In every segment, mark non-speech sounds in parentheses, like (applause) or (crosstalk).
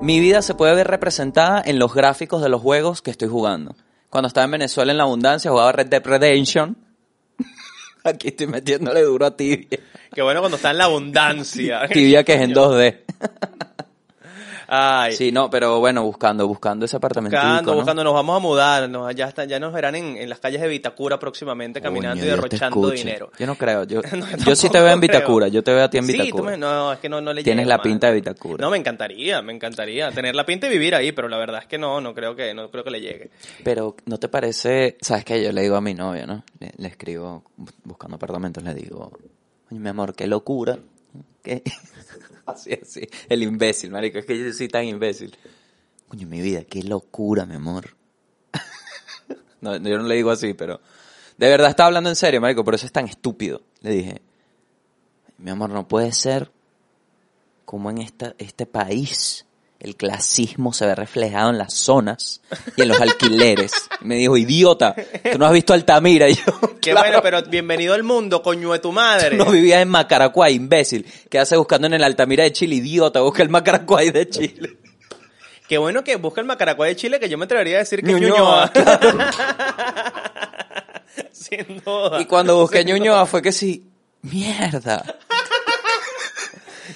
Mi vida se puede ver representada en los gráficos de los juegos que estoy jugando. Cuando estaba en Venezuela en la abundancia jugaba Red Dead Redemption. (laughs) Aquí estoy metiéndole duro a tibia. Qué bueno cuando está en la abundancia. Tibia que es en 2D. Ay. Sí, no, pero bueno, buscando, buscando ese apartamento. Buscando, buscando, nos vamos a mudar, nos- ya, está, ya nos verán en, en las calles de Vitacura próximamente caminando y derrochando dinero. Yo no creo, yo, (laughs) No, yo sí te veo en creo. Vitacura, yo te veo a ti en Sí, tú Vitacura. me- no, es que no, no le Tienes la pinta de Vitacura. No, me encantaría, me encantaría tener la pinta y vivir ahí, pero la verdad es que no, no creo que, no creo que le llegue. Pero, ¿no te parece? ¿Sabes qué? Yo le digo a mi novia, ¿no? Le, le escribo bu- buscando apartamentos, le digo, mi amor, qué locura. ¿Qué? (laughs) así, así. El imbécil, marico. Es que yo soy tan imbécil. Coño, mi vida, qué locura, mi amor. (laughs) no, yo no le digo así, pero... De verdad estaba hablando en serio, marico, por eso es tan estúpido. Le dije, mi amor, no puede ser como en esta, este país el clasismo se ve reflejado en las zonas y en los alquileres. Y me dijo, idiota, tú no has visto Altamira. Y yo, (laughs) Qué "Claro, bueno, pero bienvenido al mundo, coño de tu madre. tú no vivías en Macaracuay, imbécil. ¿Qué haces buscando en el Altamira de Chile? Idiota, busca el Macaracuay de Chile. Qué bueno que busca el Macaracuay de Chile, que yo me atrevería a decir que Ñuñoa. (laughs) (laughs) Sin duda. Y cuando busqué Ñuñoa fue que sí, mierda.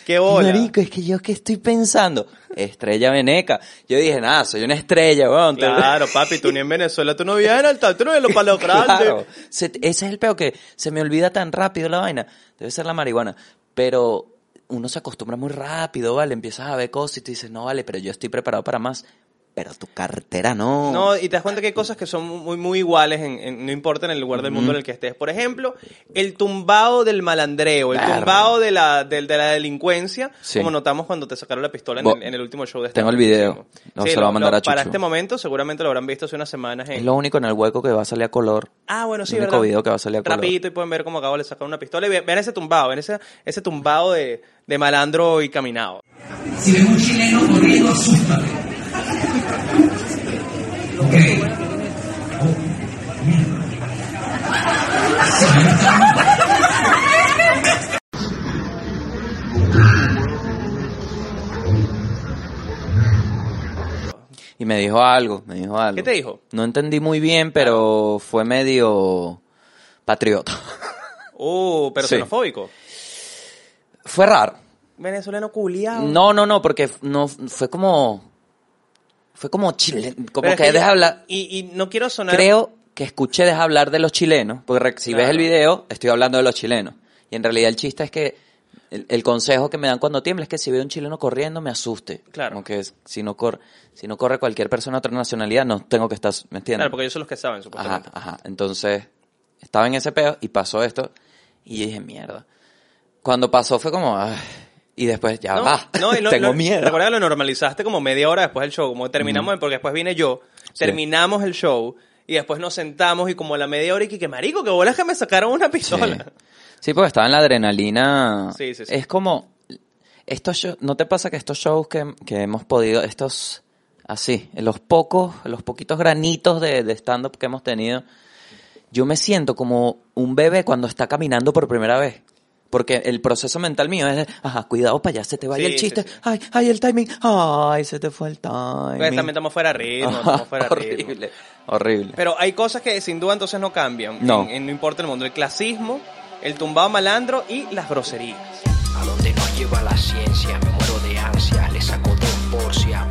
Qué bola. Marico, es que yo qué estoy pensando. Estrella Veneca. Yo dije, nada, soy una estrella, weón. Claro, papi, tú ni en Venezuela, tú no vivías en alta, tú no vivías en los palos (laughs) grandes. Claro. Se- ese es el peo que se me olvida tan rápido la vaina. Debe ser la marihuana. Pero uno se acostumbra muy rápido, ¿vale? Empiezas a ver cosas y tú dices, no, vale, pero yo estoy preparado para más. Pero tu cartera no. No, y te das cuenta que hay cosas que son muy, muy iguales, en, en- no importa en el lugar del mundo en el que estés. Por ejemplo, el tumbao del malandreo, el Verga. tumbao de la, del- de la delincuencia, Sí. como notamos cuando te sacaron la pistola en, Bo- el, en el último show de Tengo el video. No, se lo va a mandar a Para Chuchu. este momento, seguramente lo habrán visto hace unas semanas en... Es lo único en el hueco que va a salir a color. Ah, bueno, sí, el único ¿verdad? video que va a salir a color. Rapidito y pueden ver cómo acabo de sacar una pistola. Y ve- vean ese tumbao, ven ese, ese tumbao de, de malandro y caminado. Si ves un chileno corriendo, asústate. Oh. Y me dijo algo, me dijo algo. ¿Qué te dijo? No entendí muy bien, pero fue medio patriota. (laughs) Uh, pero Sí. xenofóbico. fue raro. Venezolano culiao. No, no, no, porque no fue como fue como chile, como Pero es que, yo- deja hablar. Y, y no quiero sonar... Creo que escuché deja hablar de los chilenos, porque si ves el video, estoy hablando de los chilenos. Y en realidad el chiste es que el, el consejo que me dan cuando tiembla es que si veo un chileno corriendo me asuste. Claro. Como que si no corre, si no corre cualquier persona de otra nacionalidad, no tengo que estar, ¿me entiendes? Claro, porque ellos son los que saben, Ajá, supuestamente. ajá. Entonces, estaba en ese peo y pasó esto. Y yo dije, mierda. Cuando pasó fue como, ay, y después, ya No, va, no, (laughs) lo- tengo lo- miedo. Recuerda que lo normalizaste como media hora después del show, como terminamos, porque después vine yo, Sí. terminamos el show y después nos sentamos y como a la media hora y que, que marico, que bolas que me sacaron una pistola. Sí, porque estaba en la adrenalina. Sí, sí, sí. Es como, estos shows, ¿no te pasa que estos shows que, que hemos podido, estos, así, los pocos, los poquitos granitos de, de stand-up que hemos tenido, yo me siento como un bebé cuando está caminando por primera vez. Porque el proceso mental mío es, de, ajá, cuidado para allá, se te vaya Sí, el sí, chiste, sí. ay, ay, el timing, ay, se te fue el timing. Pues también estamos fuera de ritmo, Ajá, estamos fuera de ritmo. horrible, horrible. Pero hay cosas que sin duda entonces no cambian, No. En, en no importa el mundo, el clasismo, el tumbado malandro y las groserías. A donde nos lleva la ciencia, me muero de ansia, le saco dos porcias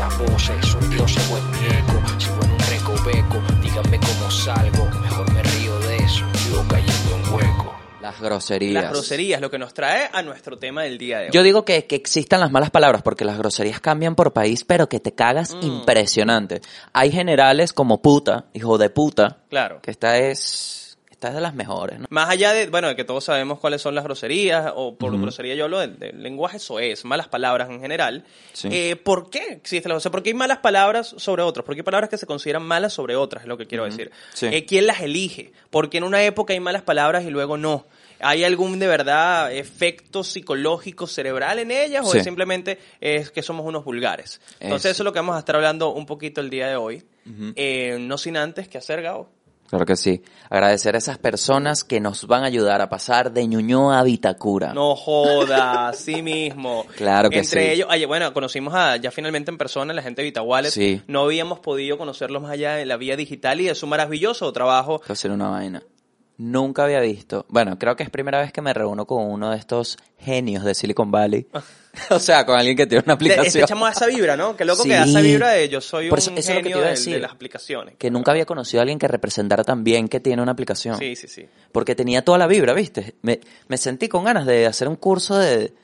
quién son esas voces, son dioses o es mi eco, sigo en un recoveco, díganme cómo salgo, mejor me río de eso, vivo cayendo en hueco. Las groserías. Las groserías, lo que nos trae a nuestro tema del día de hoy. Yo digo que, que existan las malas palabras, porque las groserías cambian por país, pero que te cagas Mm. impresionante. Hay generales como puta, hijo de puta, Claro. que esta es, esta es de las mejores, ¿no? Más allá de, bueno, de que todos sabemos cuáles son las groserías, o por grosería yo hablo del, del lenguaje soez, malas palabras en general. Sí. Eh, ¿Por qué existe la o sea, ¿Por qué hay malas palabras sobre otros? ¿Por qué hay palabras que se consideran malas sobre otras? Es lo que quiero decir. Sí. Eh, ¿Quién las elige? Porque en una época hay malas palabras y luego no. ¿Hay algún de verdad efecto psicológico cerebral en ellas o es simplemente es que somos unos vulgares? Entonces Es- eso es lo que vamos a estar hablando un poquito el día de hoy. Eh, no sin antes que hacer, Gabo. Claro que sí. Agradecer a esas personas que nos van a ayudar a pasar de Ñuñoa a Vitacura. No joda, así mismo. (laughs) Claro que Entre sí. ellos, oye, bueno, conocimos a, ya finalmente en persona la gente de Vita Wallet. Sí. No habíamos podido conocerlos más allá de la vía digital y de su maravilloso trabajo. Voy a hacer una vaina. Nunca había visto. Bueno, creo que es primera vez que me reúno con uno de estos genios de Silicon Valley. (laughs) o sea, con alguien que tiene una este aplicación. echamos esa vibra, ¿no? Qué loco que da esa vibra de yo soy Por un eso- eso es lo que te genio iba a de- decir. de las aplicaciones. Que nunca había conocido a alguien que representara tan bien que tiene una aplicación. Sí, sí, sí. Porque tenía toda la vibra, ¿viste? Me, me sentí con ganas de hacer un curso de,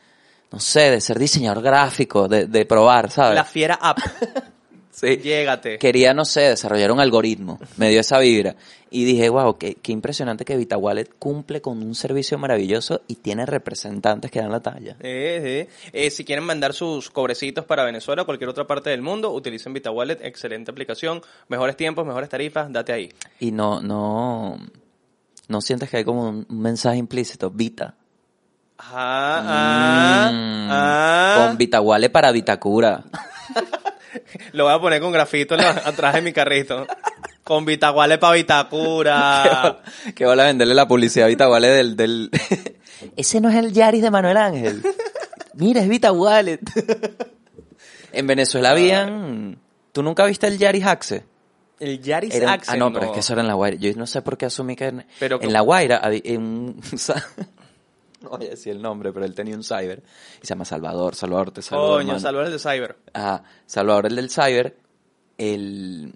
no sé, de ser diseñador gráfico, de, de probar, ¿sabes? La fiera app. (laughs) Sí. Llégate. Quería, no sé, desarrollar un algoritmo. Me dio esa vibra. Y dije, wow, qué, qué impresionante que Vita Wallet cumple con un servicio maravilloso y tiene representantes que dan la talla. Eh, eh. Eh, si quieren mandar sus cobrecitos para Venezuela o cualquier otra parte del mundo, utilicen Vita Wallet, excelente aplicación, mejores tiempos, mejores tarifas, date ahí. Y no, no, no sientes que hay como un, mensaje implícito. Vita. Ah, ah, Mm, ah. Con Vita Wallet para Vitacura. (laughs) Lo voy a poner con grafito en la- (laughs) atrás de mi carrito. Con Vitaguale para Vitacura. que van a venderle la publicidad a Vita Wallet del, del... (laughs) Ese no es el Yaris de Manuel Ángel. Mira, es Vita Wallet. en Venezuela habían... ¿Tú nunca viste el Yaris Axe? El Yaris Era Accent. ah, no, pero es que eso era en La Guaira. Yo no sé por qué asumí que en, Pero en La Guaira había en un... (laughs) no voy a decir el nombre, pero él tenía un cyber. Y se llama Salvador. Salvador, te saludo, Coño, hermano. saludar de Cyber. Ajá, Salvador, el del cyber, él,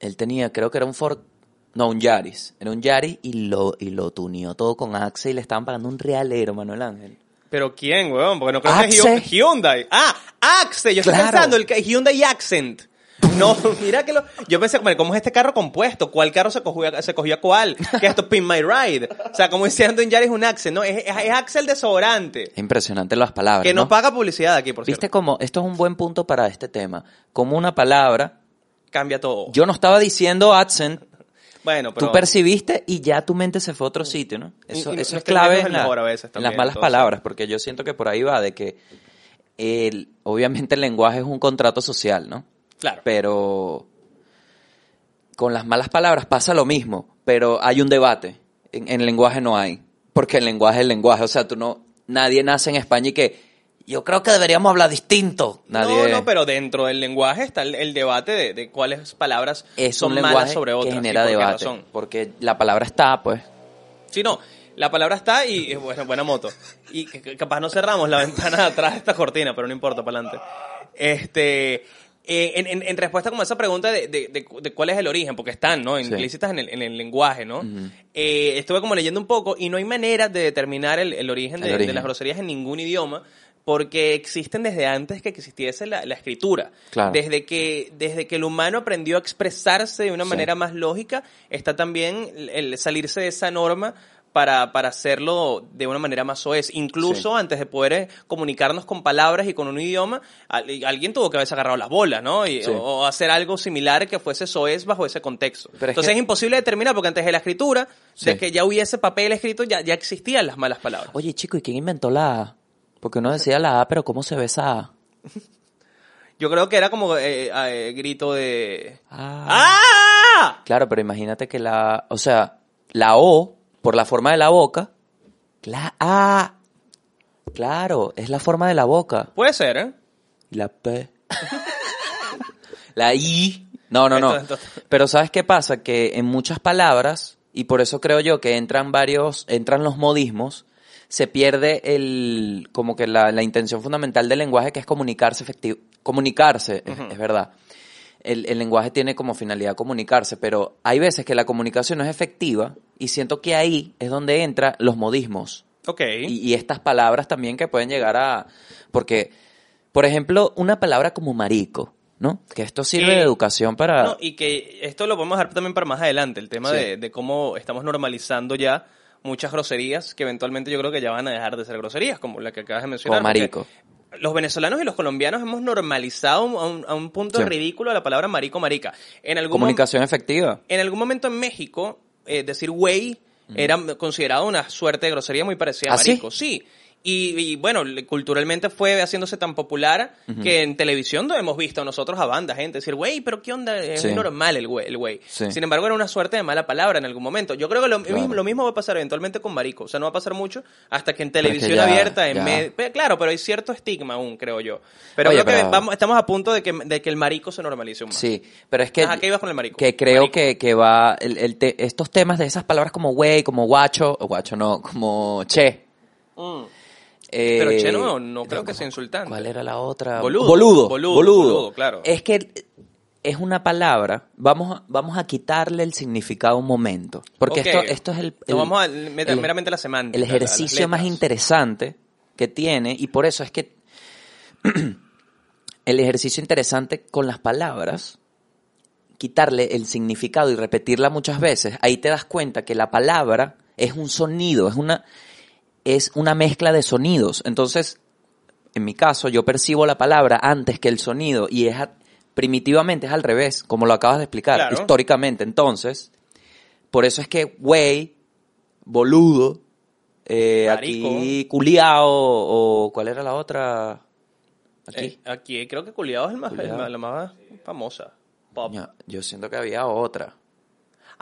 él tenía, creo que era un Ford, no, un Yaris, era un Yaris y lo, y lo tuneó todo con Axe y le estaban pagando un realero, Manuel Ángel. ¿Pero quién, weón? Porque no creo que es Hyun- Hyundai. Ah, Axe. Yo estoy Claro. pensando el Hyundai Accent. (laughs) No, mira que lo... Yo pensé, ¿cómo es este carro compuesto? ¿Cuál carro se cogió, a- se cogió a cuál? ¿Qué es esto? Pin My Ride. O sea, como diciendo en Yaris un Accent, ¿no? Es, es, es Axel desodorante. Es impresionante las palabras, Que no ¿no? paga publicidad aquí, por Viste cierto. como, esto es un buen punto para este tema, como una palabra, Cambia todo. yo no estaba diciendo accent, bueno, pero... tú percibiste y ya tu mente se fue a otro sitio, ¿no? Eso, Y- y eso es clave en, la- mejor a veces en también, las malas entonces. palabras, porque yo siento que por ahí va de que el, obviamente el lenguaje es un contrato social, ¿no? Claro. Pero con las malas palabras pasa lo mismo, pero hay un debate. En, en el lenguaje no hay, porque el lenguaje es el lenguaje, o sea, tú no, nadie nace en España y que yo creo que deberíamos hablar distinto. Nadie, No, no, pero dentro del lenguaje está el, el debate de, de cuáles palabras es son un malas sobre otras. que genera por debate, porque la palabra está, pues. Sí, no, la palabra está y, eh, bueno, buena moto. Y capaz no cerramos la ventana de atrás de esta cortina, pero no importa, para adelante. Este, eh, en, en- en respuesta como a esa pregunta de, de- de- de cuál es el origen, porque están, ¿no? Sí. Implícitas en el, en el lenguaje, ¿no? Eh, estuve como leyendo un poco y no hay manera de determinar el, el origen, de, El origen. de las groserías en ningún idioma. Porque existen desde antes que existiese la, la escritura. Claro. Desde que, desde que el humano aprendió a expresarse de una Sí. manera más lógica, está también el salirse de esa norma para, para hacerlo de una manera más soez. Incluso antes de poder eh, comunicarnos con palabras y con un idioma, al- alguien tuvo que haberse agarrado las bolas, ¿no? Y- Sí. o, hacer algo similar que fuese soez bajo ese contexto. Pero es Entonces que- es imposible determinar porque antes de la escritura, de Sí. que ya hubiese papel escrito, ya, ya existían las malas palabras. Oye, chico, ¿y quién inventó la A? Porque uno decía la A, pero ¿cómo se ve esa A? (laughs) Yo creo que era como eh, eh, grito de... Ah. ¡Ah! Claro, pero imagínate que la, o sea, la O, por la forma de la boca, la A, claro, es la forma de la boca. Puede ser, ¿eh? Y la P. la I. No, no, no. Pero ¿sabes qué pasa? Que en muchas palabras, y por eso creo yo que entran varios, entran los modismos, se pierde el, como que la, la intención fundamental del lenguaje que es comunicarse efectivo, comunicarse, es- es, verdad. El, el lenguaje tiene como finalidad comunicarse, pero hay veces que la comunicación no es efectiva y siento que ahí es donde entran los modismos. Ok. Y, y estas palabras también que pueden llegar a... Porque, por ejemplo, una palabra como marico, ¿no? Que esto sirve de educación para... No, y que esto lo podemos dejar también para más adelante, el tema Sí. de, de cómo estamos normalizando ya muchas groserías que eventualmente yo creo que ya van a dejar de ser groserías, como la que acabas de mencionar. Como marico. Los venezolanos y los colombianos hemos normalizado a un, a un punto Sí. ridículo la palabra marico, marica. En algún, Comunicación efectiva. en algún momento en México, eh, decir güey era considerado una suerte de grosería muy parecida a ¿Ah, sí? marico. Sí. Y, y, bueno, culturalmente fue haciéndose tan popular que en televisión no hemos visto nosotros a banda, gente decir, güey, pero ¿qué onda? Es Sí. normal el güey. El güey. Sí. Sin embargo, era una suerte de mala palabra en algún momento. Yo creo que lo, Claro. mismo, lo mismo va a pasar eventualmente con marico. O sea, no va a pasar mucho hasta que en televisión ya- abierta, en med- Claro, pero hay cierto estigma aún, creo yo. Pero Oye, creo que vamos, estamos a punto de que, de que el marico se normalice un más. Sí, pero es que... Ajá, ¿qué ibas con el marico? Que creo Marico. que, que va... El, el te- estos temas de esas palabras como güey, como guacho... O guacho no, como che. Mm. Eh, Pero che no, no creo que sea insultante. ¿Cuál era la otra? Boludo, Boludo. boludo, Boludo. boludo, claro. Es que es una palabra, vamos a, vamos a quitarle el significado un momento. Porque esto, esto es el, el- vamos a el- meramente la semántica. el ejercicio más interesante que tiene, y por eso es que (clears throat) el ejercicio interesante con las palabras, quitarle el significado y repetirla muchas veces, ahí te das cuenta que la palabra es un sonido, es una, es una mezcla de sonidos. Entonces, en mi caso, yo percibo la palabra antes que el sonido y es a- primitivamente es al revés, como lo acabas de explicar, Claro. históricamente. Entonces, por eso es que güey, boludo, eh, aquí culiao o cuál era la otra aquí. Eh, aquí creo que Culiado es el más, Culiao. el más- la más famosa. Pop. Yo siento que había otra.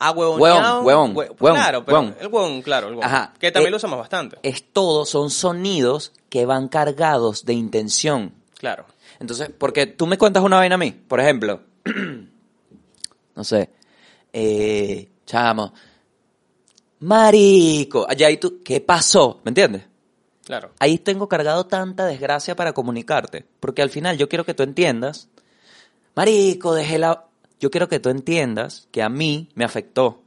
Ah, huevón. Huevón, huevón, huevón, Claro, pero huevón. el huevón, claro, el huevón. Ajá. Que también Eh, lo usamos bastante. Es todo, son sonidos que van cargados de intención. Claro. Entonces, porque tú me cuentas una vaina a mí, por ejemplo, (clears throat) no sé, eh, chamo, marico, allá y tú, ¿qué pasó? ¿Me entiendes? Claro. Ahí tengo cargado tanta desgracia para comunicarte, porque al final yo quiero que tú entiendas, marico, dejé la... Yo quiero que tú entiendas que a mí me afectó.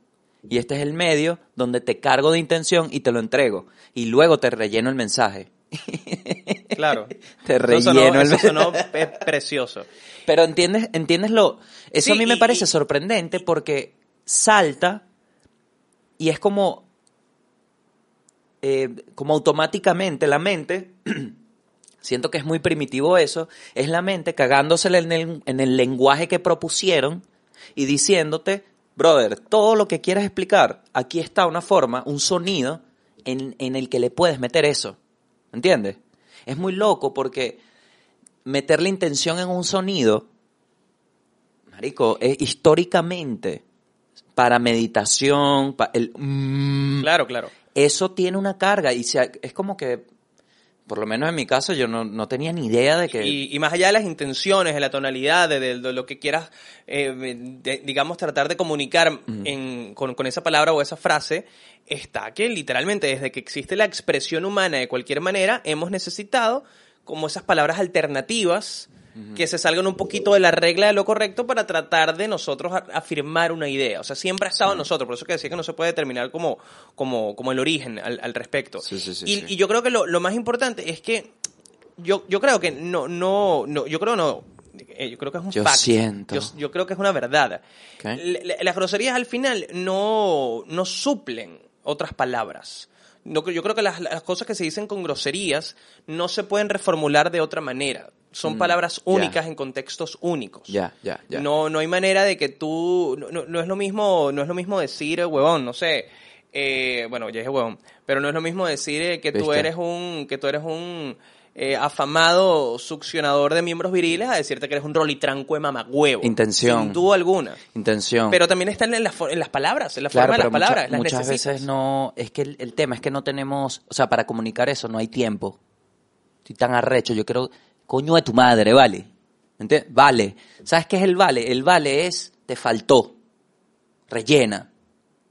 Y este es el medio donde te cargo de intención y te lo entrego. Y luego te relleno el mensaje. (laughs) Claro. Te Eso sonó- relleno el eso sonó pe- precioso. Pero entiendes, entiendes lo. Eso Sí, a mí me y- parece y- sorprendente porque salta y es como. eh, como automáticamente la mente. (clears throat) siento que es muy primitivo eso. Es la mente cagándosela en el, en el lenguaje que propusieron y diciéndote, brother, todo lo que quieras explicar, aquí está una forma, un sonido en, en el que le puedes meter eso. ¿Entiendes? Es muy loco porque meter la intención en un sonido, marico, es históricamente para meditación, el mm, Claro, claro. eso tiene una carga y se- es como que, por lo menos en mi caso, yo no, no tenía ni idea de que... Y, y más allá de las intenciones, de la tonalidad, de, de- de lo que quieras, eh, de- digamos, tratar de comunicar en- con, con esa palabra o esa frase, está que literalmente desde que existe la expresión humana de cualquier manera, hemos necesitado como esas palabras alternativas que se salgan un poquito de la regla de lo correcto para tratar de nosotros afirmar una idea. O sea, siempre ha estado en nosotros. Por eso que decía que no se puede determinar como, como, como el origen al, al respecto. Sí, sí, sí, y, yo creo que lo, lo más importante es que yo, yo creo que no, no, no, yo creo no, eh, yo creo que es un Yo fact. siento. Yo, yo creo que es una verdad. Las groserías al final no, no suplen otras palabras. No, yo creo que las, las cosas que se dicen con groserías no se pueden reformular de otra manera. Son Mm, palabras únicas en contextos únicos. Ya, ya, ya. No, no hay manera de que tú, no, no- es lo mismo, no es lo mismo decir eh, huevón, no sé, eh, bueno, ya dije huevón, pero no es lo mismo decir eh, que tú eres un, que tú eres un eh, afamado succionador de miembros viriles a decirte que eres un rolitranco de mamagüevo. Intención. Sin duda alguna. Intención. Pero también están en las, fo- en las palabras, en la Claro, forma de las mucha- palabras, las muchas necesitas. veces no, es que el, el tema es que no tenemos, o sea, para comunicar eso no hay tiempo. Estoy tan arrecho, yo quiero, coño de tu madre, vale. ¿Entiendes? Vale. ¿Sabes qué es el vale? El vale es, te faltó. Rellena.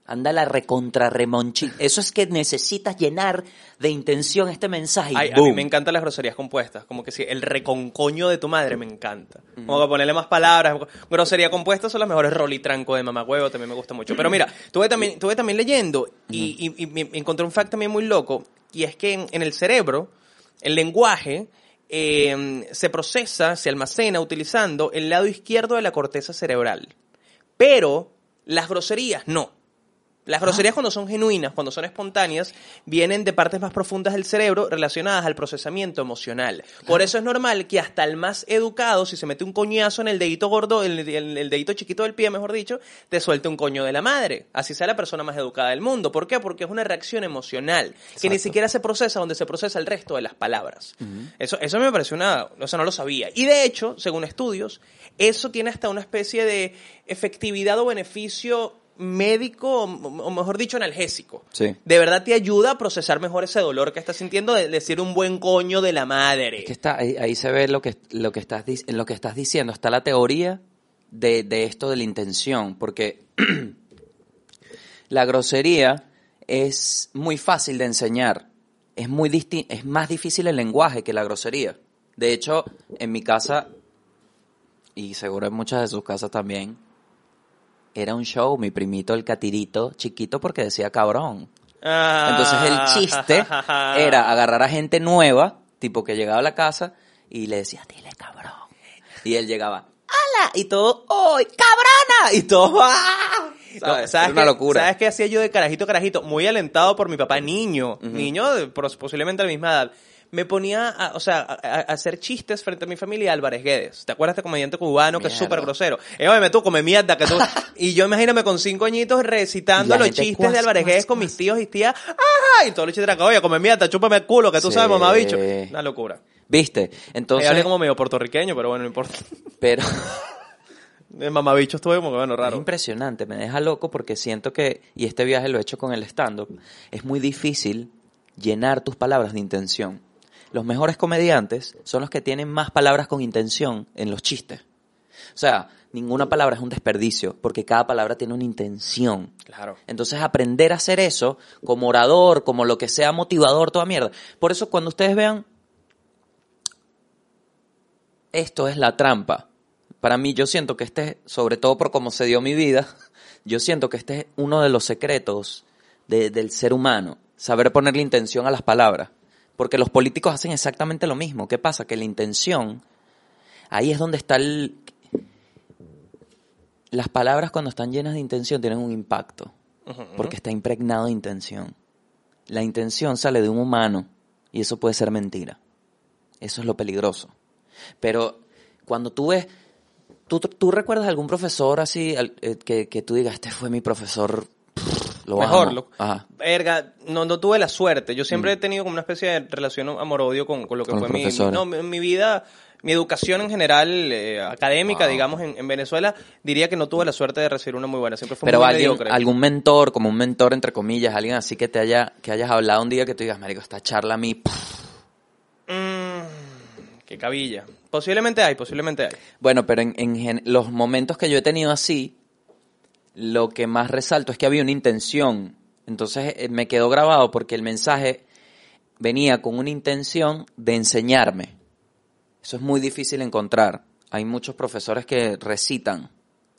Anda la recontra remonchi. Eso es que necesitas llenar de intención este mensaje. Ay, a mí me encantan las groserías compuestas, como que sí, el reconcoño de tu madre me encanta. Como que ponerle más palabras. Grosería compuesta son las mejores rolitranco de mamagüevo, también me gusta mucho. Pero mira, tuve también, tuve también leyendo y, y- y me encontré un fact también muy loco, y es que en, en el cerebro, el lenguaje eh, se procesa, se almacena utilizando el lado izquierdo de la corteza cerebral. Pero las groserías no. Las groserías cuando son genuinas, cuando son espontáneas, vienen de partes más profundas del cerebro relacionadas al procesamiento emocional. Por eso es normal que hasta el más educado, si se mete un coñazo en el dedito gordo, el, el- el dedito chiquito del pie, mejor dicho, te suelte un coño de la madre. Así sea la persona más educada del mundo. ¿Por qué? Porque es una reacción emocional que ni siquiera se procesa donde se procesa el resto de las palabras. Eso, eso me pareció una, o sea, no lo sabía. Y de hecho, según estudios, eso tiene hasta una especie de efectividad o beneficio médico, o, mejor dicho, analgésico. Sí. De verdad te ayuda a procesar mejor ese dolor que estás sintiendo de decir un buen coño de la madre. Es que está, ahí, ahí se ve lo que, lo que estás, lo que estás diciendo. Está la teoría de, de esto de la intención, porque (clears throat) la grosería es muy fácil de enseñar. Es, muy es más difícil el lenguaje que la grosería. De hecho, en mi casa, y seguro en muchas de sus casas también, era un show, mi primito el catirito, chiquito porque decía cabrón. Ah. Entonces el chiste (laughs) era agarrar a gente nueva, tipo que llegaba a la casa y le decía, dile cabrón. Y él llegaba, ¡Hala! Y todo, ¡Ay, cabrona! Y todo, ¡ah! No, ¿Sabes? ¿sabes Era una locura. ¿Sabes qué hacía yo de carajito, carajito? Muy alentado por mi papá niño. Niño de posiblemente a la misma edad. Me ponía, a, o sea, a, hacer chistes frente a mi familia Álvarez Guedes. ¿Te acuerdas de este comediante cubano que es súper grosero? Eh, oye, tú come mierda que tú... y yo imagíname con cinco añitos recitando los chistes cuas, de Álvarez Guedes con mis tíos y tías. ¡Ajá! Y todos los chistes eran, oye, come mierda, chúpame el culo, que tú Sí. sabes, mamá bicho. Una locura. ¿Viste? Entonces, Entonces, hablé como medio puertorriqueño, pero bueno, no importa. pero (laughs) De mamabicho estuve como que bueno, es raro. impresionante, me deja loco porque siento que, y este viaje lo he hecho con el stand-up, es muy difícil llenar tus palabras de intención. Los mejores comediantes son los que tienen más palabras con intención en los chistes. O sea, ninguna palabra es un desperdicio, porque cada palabra tiene una intención. Claro. Entonces, aprender a hacer eso como orador, como lo que sea motivador, toda mierda. Por eso, cuando ustedes vean, esto es la trampa. Para mí, yo siento que este, sobre todo por cómo se dio mi vida, (laughs) yo siento que este es uno de los secretos de- del ser humano, saber ponerle intención a las palabras. Porque los políticos hacen exactamente lo mismo. ¿Qué pasa? Que la intención, ahí es donde está el... Las palabras cuando están llenas de intención tienen un impacto, porque está impregnado de intención. La intención sale de un humano y eso puede ser mentira. Eso es lo peligroso. Pero cuando tú ves, ¿tú, tú recuerdas algún profesor así eh, que, que tú digas, este fue mi profesor, lo Mejor, amo"? lo- Ajá. Verga, no, no tuve la suerte. Yo siempre he tenido como una especie de relación amor-odio con, con lo que Con fue mi, no, mi, mi vida, mi educación en general, eh, académica, Wow. digamos, en, en Venezuela. Diría que no tuve la suerte de recibir una muy buena. Siempre fue Pero muy alguien, mediocre. algún mentor, como un mentor entre comillas, alguien así que te haya, que hayas hablado un día que tú digas, marico, esta charla a mí, pff". Mm, qué cabilla. Posiblemente hay, posiblemente hay. Bueno, pero en, los momentos que yo he tenido así, lo que más resalto es que había una intención. Entonces eh, me quedó grabado porque el mensaje venía con una intención de enseñarme. Eso es muy difícil encontrar. Hay muchos profesores que recitan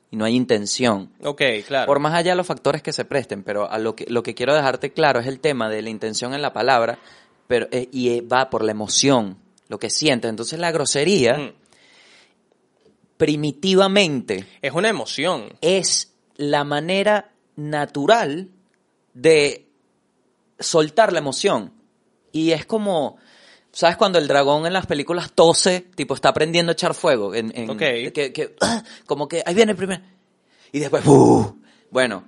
y no hay intención. Ok, claro. Por más allá de los factores que se presten, pero a lo que, lo que quiero dejarte claro es el tema de la intención en la palabra pero, eh, y eh, va por la emoción, lo que sientes. Entonces la grosería, Mm. primitivamente, Es una emoción. es la manera natural de soltar la emoción. Y es como, ¿sabes cuando el dragón en las películas tose, tipo está aprendiendo a echar fuego? En, en- Ok. que, que, (clears throat) como que ahí viene el primer... Y después, ¡uh! bueno,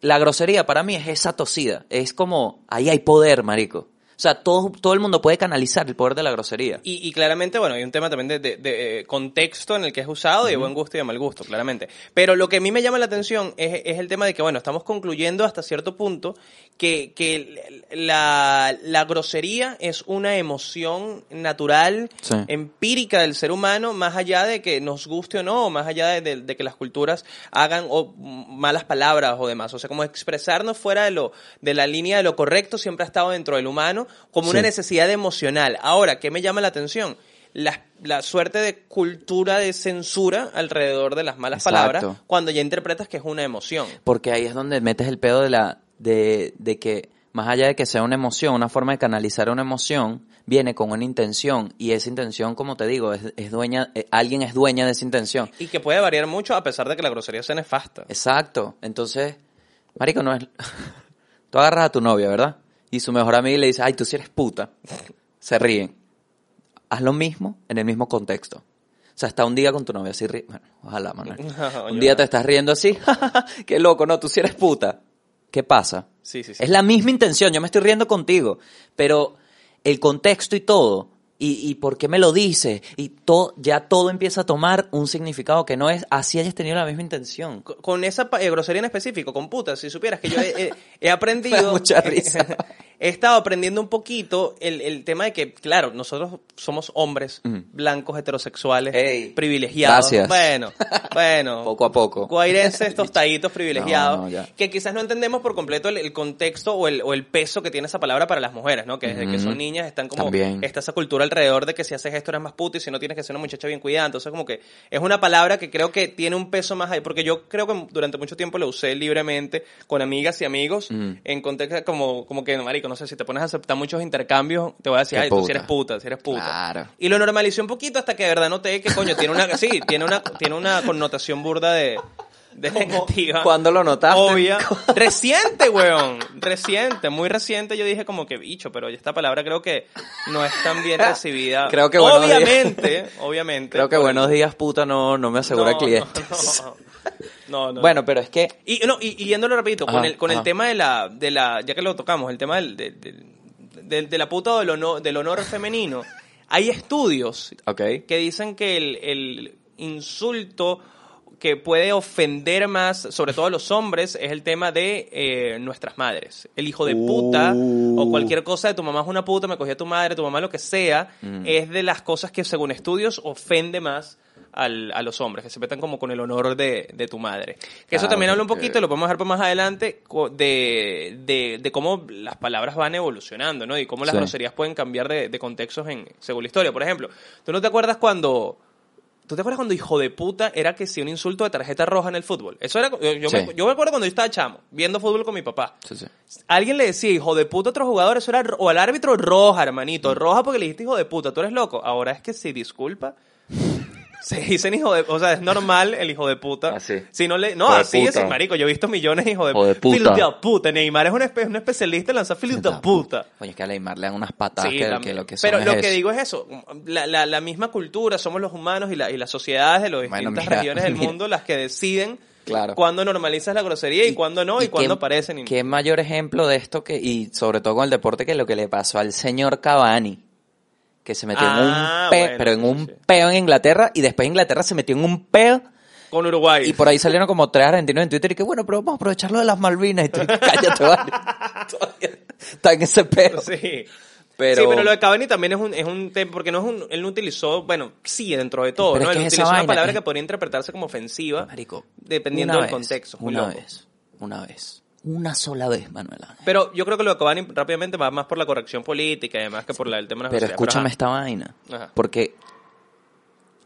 la grosería para mí es esa tosida. Es como, ahí hay poder, marico. O sea, todo, todo el mundo puede canalizar el poder de la grosería. Y, y claramente, bueno, hay un tema también de, de- de, eh, contexto en el que es usado y de buen gusto y de mal gusto, claramente. Pero lo que a mí me llama la atención es, es el tema de que, bueno, estamos concluyendo hasta cierto punto que, que la, la grosería es una emoción natural, Sí. empírica del ser humano, más allá de que nos guste o no, o más allá de, de- de que las culturas hagan o, mm, malas palabras o demás. O sea, como expresarnos fuera de, lo, de la línea de lo correcto siempre ha estado dentro del humano como una necesidad emocional. Ahora, ¿qué me llama la atención? La, la suerte de cultura de censura alrededor de las malas Exacto. palabras cuando ya interpretas que es una emoción. Porque ahí es donde metes el pedo de la de, de que más allá de que sea una emoción, una forma de canalizar una emoción, viene con una intención y esa intención, como te digo, es, es dueña, eh, alguien es dueña de esa intención. Y que puede variar mucho a pesar de que la grosería sea nefasta. Exacto. Entonces, Marico, no es... (laughs) Tú agarras a tu novia, ¿verdad? Y su mejor amiga le dice, ay, tú sí eres puta. Se ríen. Haz lo mismo en el mismo contexto. O sea, está un día con tu novia así, ri- bueno, ojalá, (laughs) Manuel. Un día no. te estás riendo así, (laughs) qué loco, no, tú sí eres puta. ¿Qué pasa? Sí, sí, sí. Es la misma intención, yo me estoy riendo contigo, pero el contexto y todo, y, y por qué me lo dices, y todo, ya todo empieza a tomar un significado que no es así hayas tenido la misma intención. Con- Con esa eh, grosería en específico, con putas, si supieras que yo he, he- he (laughs) aprendido... mucha (laughs) risa. He estado aprendiendo un poquito el, el tema de que, claro, nosotros somos hombres blancos, heterosexuales, Ey, privilegiados. gracias. Bueno, bueno. (laughs) Poco a poco. Guairenses, (laughs) tostaditos, privilegiados. No, no, que quizás no entendemos por completo el, el contexto o el, o el peso que tiene esa palabra para las mujeres, ¿no? Que desde que son niñas están como... También. Está esa cultura alrededor de que si haces esto eres más puto y si no tienes que ser una muchacha bien cuidada. Entonces como que es una palabra que creo que tiene un peso más ahí. Porque yo creo que durante mucho tiempo la usé libremente con amigas y amigos en contexto como, como que, marico, no sé, si te pones a aceptar muchos intercambios, te voy a decir, ay, tú si eres puta, si eres puta. Claro. Y lo normalicé un poquito hasta que de verdad noté que, coño, tiene una, sí, tiene una, tiene una connotación burda de, de negativa. ¿Cuándo lo notaste? Obvia. Reciente, weón. Reciente, muy reciente. Yo dije como que bicho, pero esta palabra creo que no es tan bien recibida. Creo que buenos días. Obviamente, obviamente. Creo que por- buenos días, puta, no, no me asegura No, clientes. No, no, (laughs) no. Bueno, pero es que Y, no, y, y yéndolo repito, con el, con el tema de la, de la, ya que lo tocamos, el tema del, del- del- del- de la puta o del honor, del honor femenino, hay estudios que dicen que el, el insulto que puede ofender más, sobre todo a los hombres, es el tema de eh, nuestras madres. El hijo de puta Uh. o cualquier cosa de tu mamá es una puta, me cogió tu madre, tu mamá lo que sea, Mm. es de las cosas que según estudios ofende más al- a los hombres, que se metan como con el honor de, de tu madre. Que eso también habla un poquito, lo podemos dejar para más adelante, de, de, de cómo las palabras van evolucionando, ¿no? Y cómo las Sí. groserías pueden cambiar de, de contextos en, según la historia. Por ejemplo, ¿tú no te acuerdas cuando... ¿Tú te acuerdas cuando hijo de puta era que si un insulto de tarjeta roja en el fútbol? Eso era... Yo, Sí. me, yo me acuerdo cuando yo estaba chamo, viendo fútbol con mi papá. Sí, sí. Alguien le decía hijo de puta a otro jugador, eso era... O al árbitro roja, hermanito. Mm. Roja porque le dijiste hijo de puta. Tú eres loco. Ahora es que si disculpa... Se dicen hijo de... O sea, es normal el hijo de puta. Así. Si no le... No, así es, puta. marico. Yo he visto millones de hijo de, puta. Fil de puta. Neymar es un, espe- un especialista en lanzar fil de puta. Oye, es que a Neymar le dan unas patadas Sí, que, lo que son Pero es lo que eso. digo es eso, la, la, la misma cultura, somos los humanos y, la, y las sociedades de las Bueno, distintas mira, regiones del mira. mundo las que deciden Claro. cuándo normalizas la grosería y, cuándo no y, cuándo qué- parecen. y- Qué mayor ejemplo de esto que, y sobre todo con el deporte, que lo que le pasó al señor Cavani, que se metió Ah, en un peo, bueno, pero en un sí. peo en Inglaterra, y después Inglaterra se metió en un peo, Con Uruguay. y por ahí salieron como tres argentinos en Twitter, y que bueno, pero vamos a aprovecharlo de las Malvinas, y tú, cállate, vale. (laughs) Todavía Está en ese peo. Sí. Pero- sí, pero lo de Cavani también es un, es un tema, porque no es un, él no utilizó, bueno, sí, dentro de todo, Pero ¿no? es Él que es esa utilizó una palabra es- que podría interpretarse como ofensiva, Marico, dependiendo del vez, contexto. Una loco. vez, una vez. Una sola vez, Manuel Ángel. Pero yo creo que lo de Cavani rápidamente va más por la corrección política y además que por la- el tema de Pero escúchame ajá. esta vaina. Ajá. Porque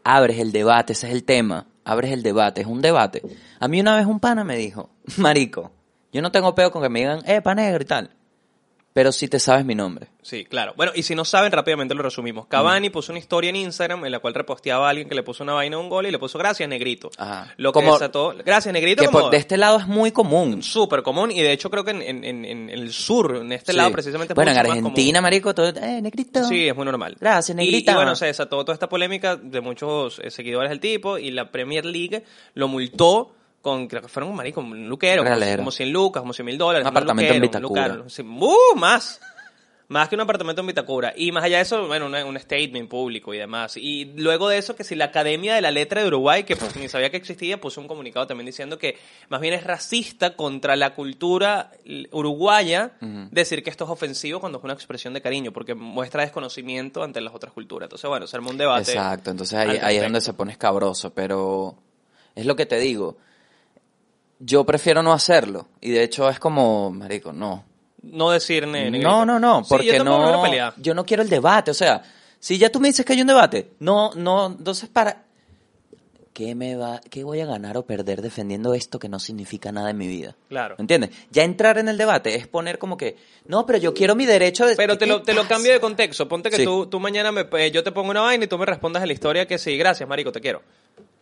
abres el debate, ese es el tema. Abres el debate, es un debate. A mí una vez un pana me dijo, Marico, yo no tengo peo con que me digan, eh, pa negro y tal. Pero si te sabes mi nombre. Sí, claro. Bueno, y si no saben, rápidamente lo resumimos. Cavani puso una historia en Instagram en la cual reposteaba a alguien que le puso una vaina a un gol y le puso gracias, negrito. Ajá. Lo que Como- desató. Gracias, negrito, Que como por- de este lado es muy común. súper común y de hecho creo que en, en- en- en el sur, en este Sí. lado precisamente es Bueno, en más Argentina, marico, todo, eh, negrito. Sí, es muy normal. Gracias, Y- negrita. Y, bueno, se desató toda esta polémica de muchos eh, seguidores del tipo y la Premier League lo multó con, creo que fueron, marico, un luquero, como, como 100 lucas, como 100 mil dólares. Un apartamento en luquero, Vitacura. ¡uh! más. Más que un apartamento en Vitacura. Y más allá de eso, bueno, una- un statement público y demás. Y luego de eso, que si la Academia de la Letra de Uruguay, que pues, ni sabía que existía, puso un comunicado también diciendo que más bien es racista contra la cultura uruguaya decir que esto es ofensivo cuando es una expresión de cariño, porque muestra desconocimiento ante las otras culturas. Entonces, bueno, se armó un debate. Exacto, entonces ahí, ahí es donde se pone escabroso, pero es lo que te digo. Yo prefiero no hacerlo. Y de hecho es como, marico, no. No decir ne- negrito. No, no, no, Sí, porque yo no, yo no quiero el debate, o sea, si ya tú me dices que hay un debate, no, no, entonces para, ¿qué me va, qué voy a ganar o perder defendiendo esto que no significa nada en mi vida? Claro. ¿Me entiendes? Ya entrar en el debate es poner como que, no, pero yo quiero mi derecho de... Pero ¿qué te lo, te lo cambio de contexto. Ponte que Sí. tú, tú mañana me, eh, yo te pongo una vaina y tú me respondas a la historia que sí, gracias, marico, te quiero.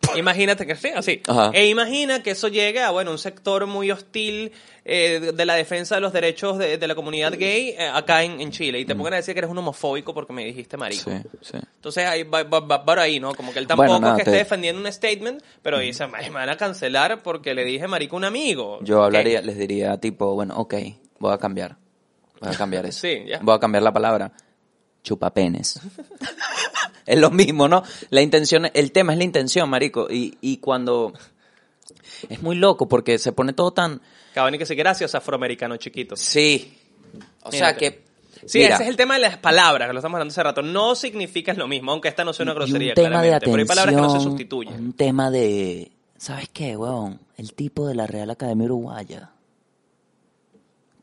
(coughs) Imagínate que sí, así. Ajá. E imagina que eso llegue a, bueno, un sector muy hostil eh, de- la defensa de los derechos de, de la comunidad gay eh, acá en, en Chile. Y te pongan a decir que eres un homofóbico porque me dijiste marico. Sí, sí. Entonces ahí va, va- va- va por ahí, ¿no? Como que él tampoco Bueno, nada, es que te- esté defendiendo un statement, pero dice, "Ay, me van a cancelar porque le dije marico a un amigo. Yo hablaría, les diría tipo, bueno, ok, voy a cambiar. Voy a cambiar (laughs) eso. Sí, ya. Voy a cambiar la palabra. Chupapenes. (laughs) (laughs) es lo mismo, ¿no? La intención, el tema es la intención, marico. Y, y cuando... Es muy loco porque se pone todo tan... Cabani que sí, gracias, afroamericano chiquito. Sí. O sea que... Sí, mira, ese es el tema de las palabras, que lo estamos hablando hace rato. No significa lo mismo, aunque esta no sea una y grosería, un tema de claramente. Pero hay palabras que no se atención, sustituyen. Un tema de... ¿Sabes qué, weón? El tipo de la Real Academia Uruguaya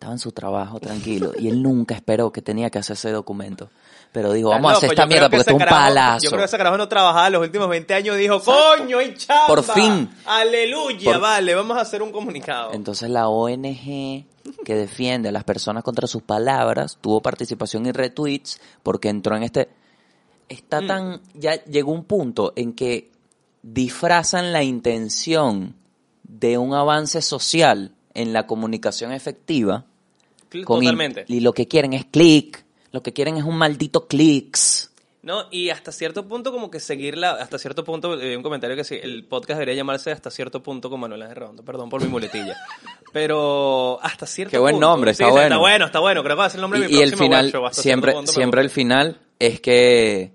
estaba en su trabajo tranquilo y él nunca esperó que tenía que hacer ese documento. Pero dijo, Estás vamos a hacer yo esta mierda que porque esto es un carajo- palazo. Yo creo que ese carajo no trabajaba los últimos 20 años dijo, coño, hay chamba. Por fin. Aleluya, Por- vale, vamos a hacer un comunicado. Entonces la ONG que defiende a las personas contra sus palabras tuvo participación y retweets porque entró en este... Está Mm. tan... Ya llegó un punto en que disfrazan la intención de un avance social en la comunicación efectiva in- Totalmente. y lo que quieren es click, lo que quieren es un maldito clics. No, y hasta cierto punto como que seguirla, hasta cierto punto, eh, un comentario que sí, el podcast debería llamarse hasta cierto punto con Manuel Ángel Redondo, perdón por mi muletilla. Pero hasta cierto Qué buen punto. nombre, Sí, está sí, bueno. Está bueno, está bueno, creo que va a ser el nombre de Y, mi y el próximo final, show, siempre, punto siempre el final es que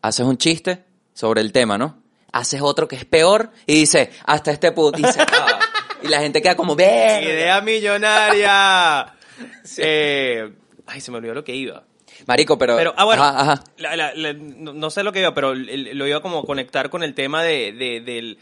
haces un chiste sobre el tema, ¿no? Haces otro que es peor y dices, hasta este punto, y. (laughs) Y la gente queda como, ve. ¡Idea millonaria! (laughs) Eh, ay, se me olvidó lo que iba. Marico, pero... Pero, ah, bueno, Ajá, ajá. la- la- la- no, no sé lo que iba, pero lo iba como a conectar con el tema de, de- del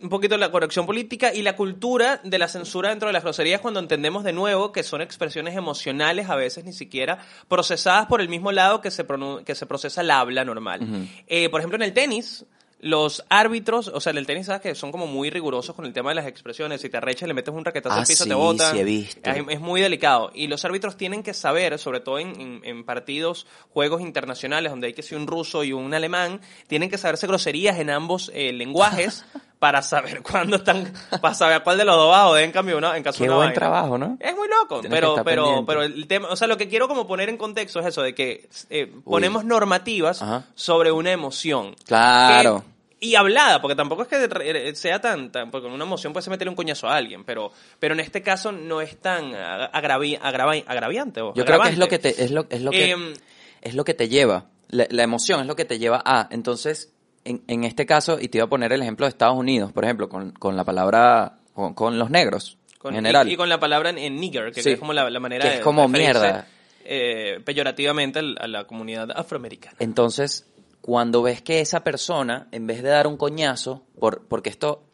un poquito la corrección política y la cultura de la censura dentro de las groserías cuando entendemos de nuevo que son expresiones emocionales, a veces ni siquiera procesadas por el mismo lado que se, que se procesa el habla normal. Eh, por ejemplo, en el tenis, los árbitros, o sea, en el tenis, ¿sabes? Que son como muy rigurosos con el tema de las expresiones. Si te arrechas, le metes un raquetazo Ah, al piso, sí, te botan. sí he visto. Es, es muy delicado. Y los árbitros tienen que saber, sobre todo en, en- en partidos, juegos internacionales, donde hay que ser un ruso y un alemán, tienen que saberse groserías en ambos eh, lenguajes (laughs) para saber (laughs) cuándo están, para saber cuál de los dos va a joder en cambio una, en caso Qué de una buen vaina. trabajo, ¿no? Es muy loco, Tienes pero, pero, pendiente. pero el tema, o sea, lo que quiero como poner en contexto es eso, de que eh, ponemos normativas Ajá. sobre una emoción. Claro. Que- y hablada, porque tampoco es que re- sea tan, tan- porque con una emoción puede meterle un coñazo a alguien, pero, pero en este caso no es tan agra- agravi- agravi- agraviante. Yo creo que es lo que te, es lo, es lo que, Em, es lo que te lleva. La, la emoción es lo que te lleva a. Entonces, en, en este caso, y te iba a poner el ejemplo de Estados Unidos, por ejemplo, con, con la palabra, con, con los negros, con- en general. Y, y con la palabra en, en nigger, que, Sí. es como la, la manera Que de es como referirse, mierda. eh, peyorativamente a la comunidad afroamericana. Entonces, cuando ves que esa persona, en vez de dar un coñazo, por, porque esto,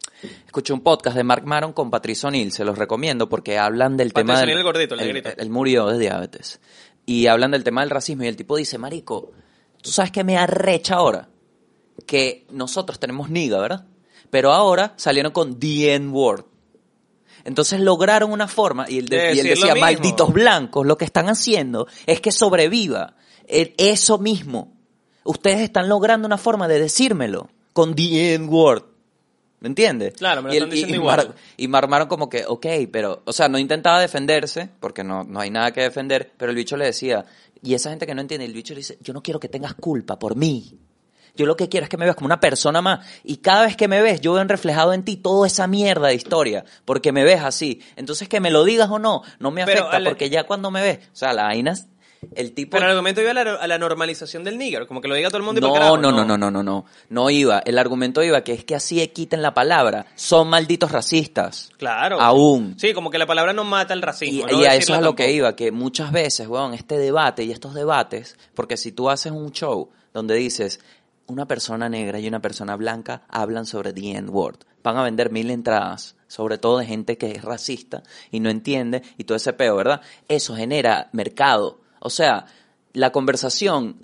escuché un podcast de Mark Maron con Patricio O'Neill, se los recomiendo porque hablan del Patricio tema del... El gordito, el negrito. él murió de diabetes. Y hablan del tema del racismo y el tipo dice, marico, ¿tú sabes qué me arrecha ahora? Que nosotros tenemos niga, ¿verdad? Pero ahora salieron con the N-word. Entonces lograron una forma, y él, de- y decía, malditos blancos, lo que están haciendo es que sobreviva. Eso mismo. Ustedes están logrando una forma de decírmelo con the N-word. ¿Me entiendes? Claro, me lo y, están diciendo y igual. Mar- y marmaron como que, ok, pero, o sea, no intentaba defenderse, porque no, no hay nada que defender, pero el bicho le decía, y esa gente que no entiende, el bicho le dice, yo no quiero que tengas culpa por mí. Yo lo que quiero es que me veas como una persona más. Y cada vez que me ves, yo veo reflejado en ti toda esa mierda de historia. Porque me ves así. Entonces, que me lo digas o no, no me afecta. Porque ya cuando me ves, o sea, la vaina el tipo... Pero el argumento iba a la, a la normalización del nigger, como que lo diga todo el mundo y No, por carajo, no, no, no, no, no, no. No iba. El argumento iba que es que así quiten la palabra. Son malditos racistas. Claro. Aún. Sí, como que la palabra no mata el Y, racismo. y no a eso es a lo que iba, que muchas veces, weón, este debate y estos debates, porque si tú haces un show donde dices, una persona negra y una persona blanca hablan sobre the N-word, van a vender mil entradas, sobre todo de gente que es racista y no entiende, y todo ese peo, ¿verdad? Eso genera mercado. O sea, la conversación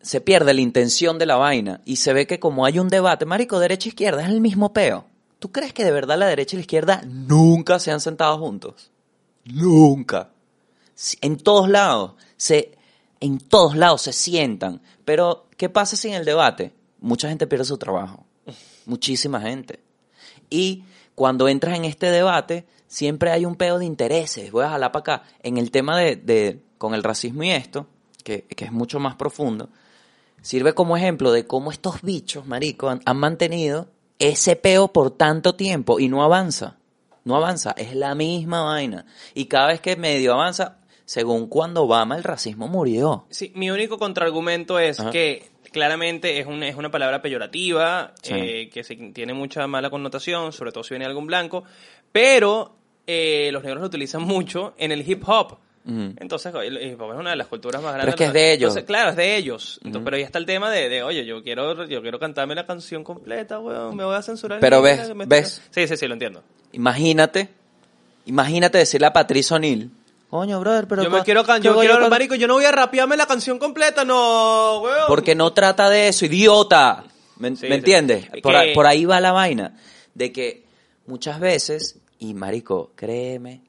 se pierde la intención de la vaina y se ve que como hay un debate, marico, derecha e izquierda, es el mismo peo. ¿Tú crees que de verdad la derecha y la izquierda nunca se han sentado juntos? Nunca. En todos lados, se, en todos lados se sientan. Pero, ¿qué pasa si en el debate mucha gente pierde su trabajo? Muchísima gente. Y cuando entras en este debate, siempre hay un pedo de intereses. Voy a jalar para acá. En el tema de, de- con el racismo y esto, que, que es mucho más profundo, sirve como ejemplo de cómo estos bichos, marico, han, han mantenido ese peo por tanto tiempo y no avanza. No avanza, es la misma vaina. Y cada vez que medio avanza, según cuando Obama el racismo murió. Sí, mi único contraargumento es Ajá. que claramente es, un, es una palabra peyorativa, Sí. eh, que se- tiene mucha mala connotación, sobre todo si viene de algún blanco, pero eh, los negros lo utilizan mucho en el hip hop. Entonces, el hip hop es una de las culturas más Pero grandes. es que es de ellos. Entonces, claro, es de ellos. Entonces, Pero ahí está el tema de, de, oye, yo quiero, yo quiero cantarme la canción completa, weón, me voy a censurar. Pero ves, ves. Sí, sí, sí, lo entiendo. Imagínate, imagínate decirle a Patricio O'Neill, coño, brother, pero... yo me quiero, can- ¿qué yo quiero, pasa?" marico, yo no voy a rapearme la canción completa, no, weón. Porque no trata de eso, idiota. ¿Me, Sí, me sí. entiendes? Por ahí va la vaina. De que muchas veces, y marico, créeme,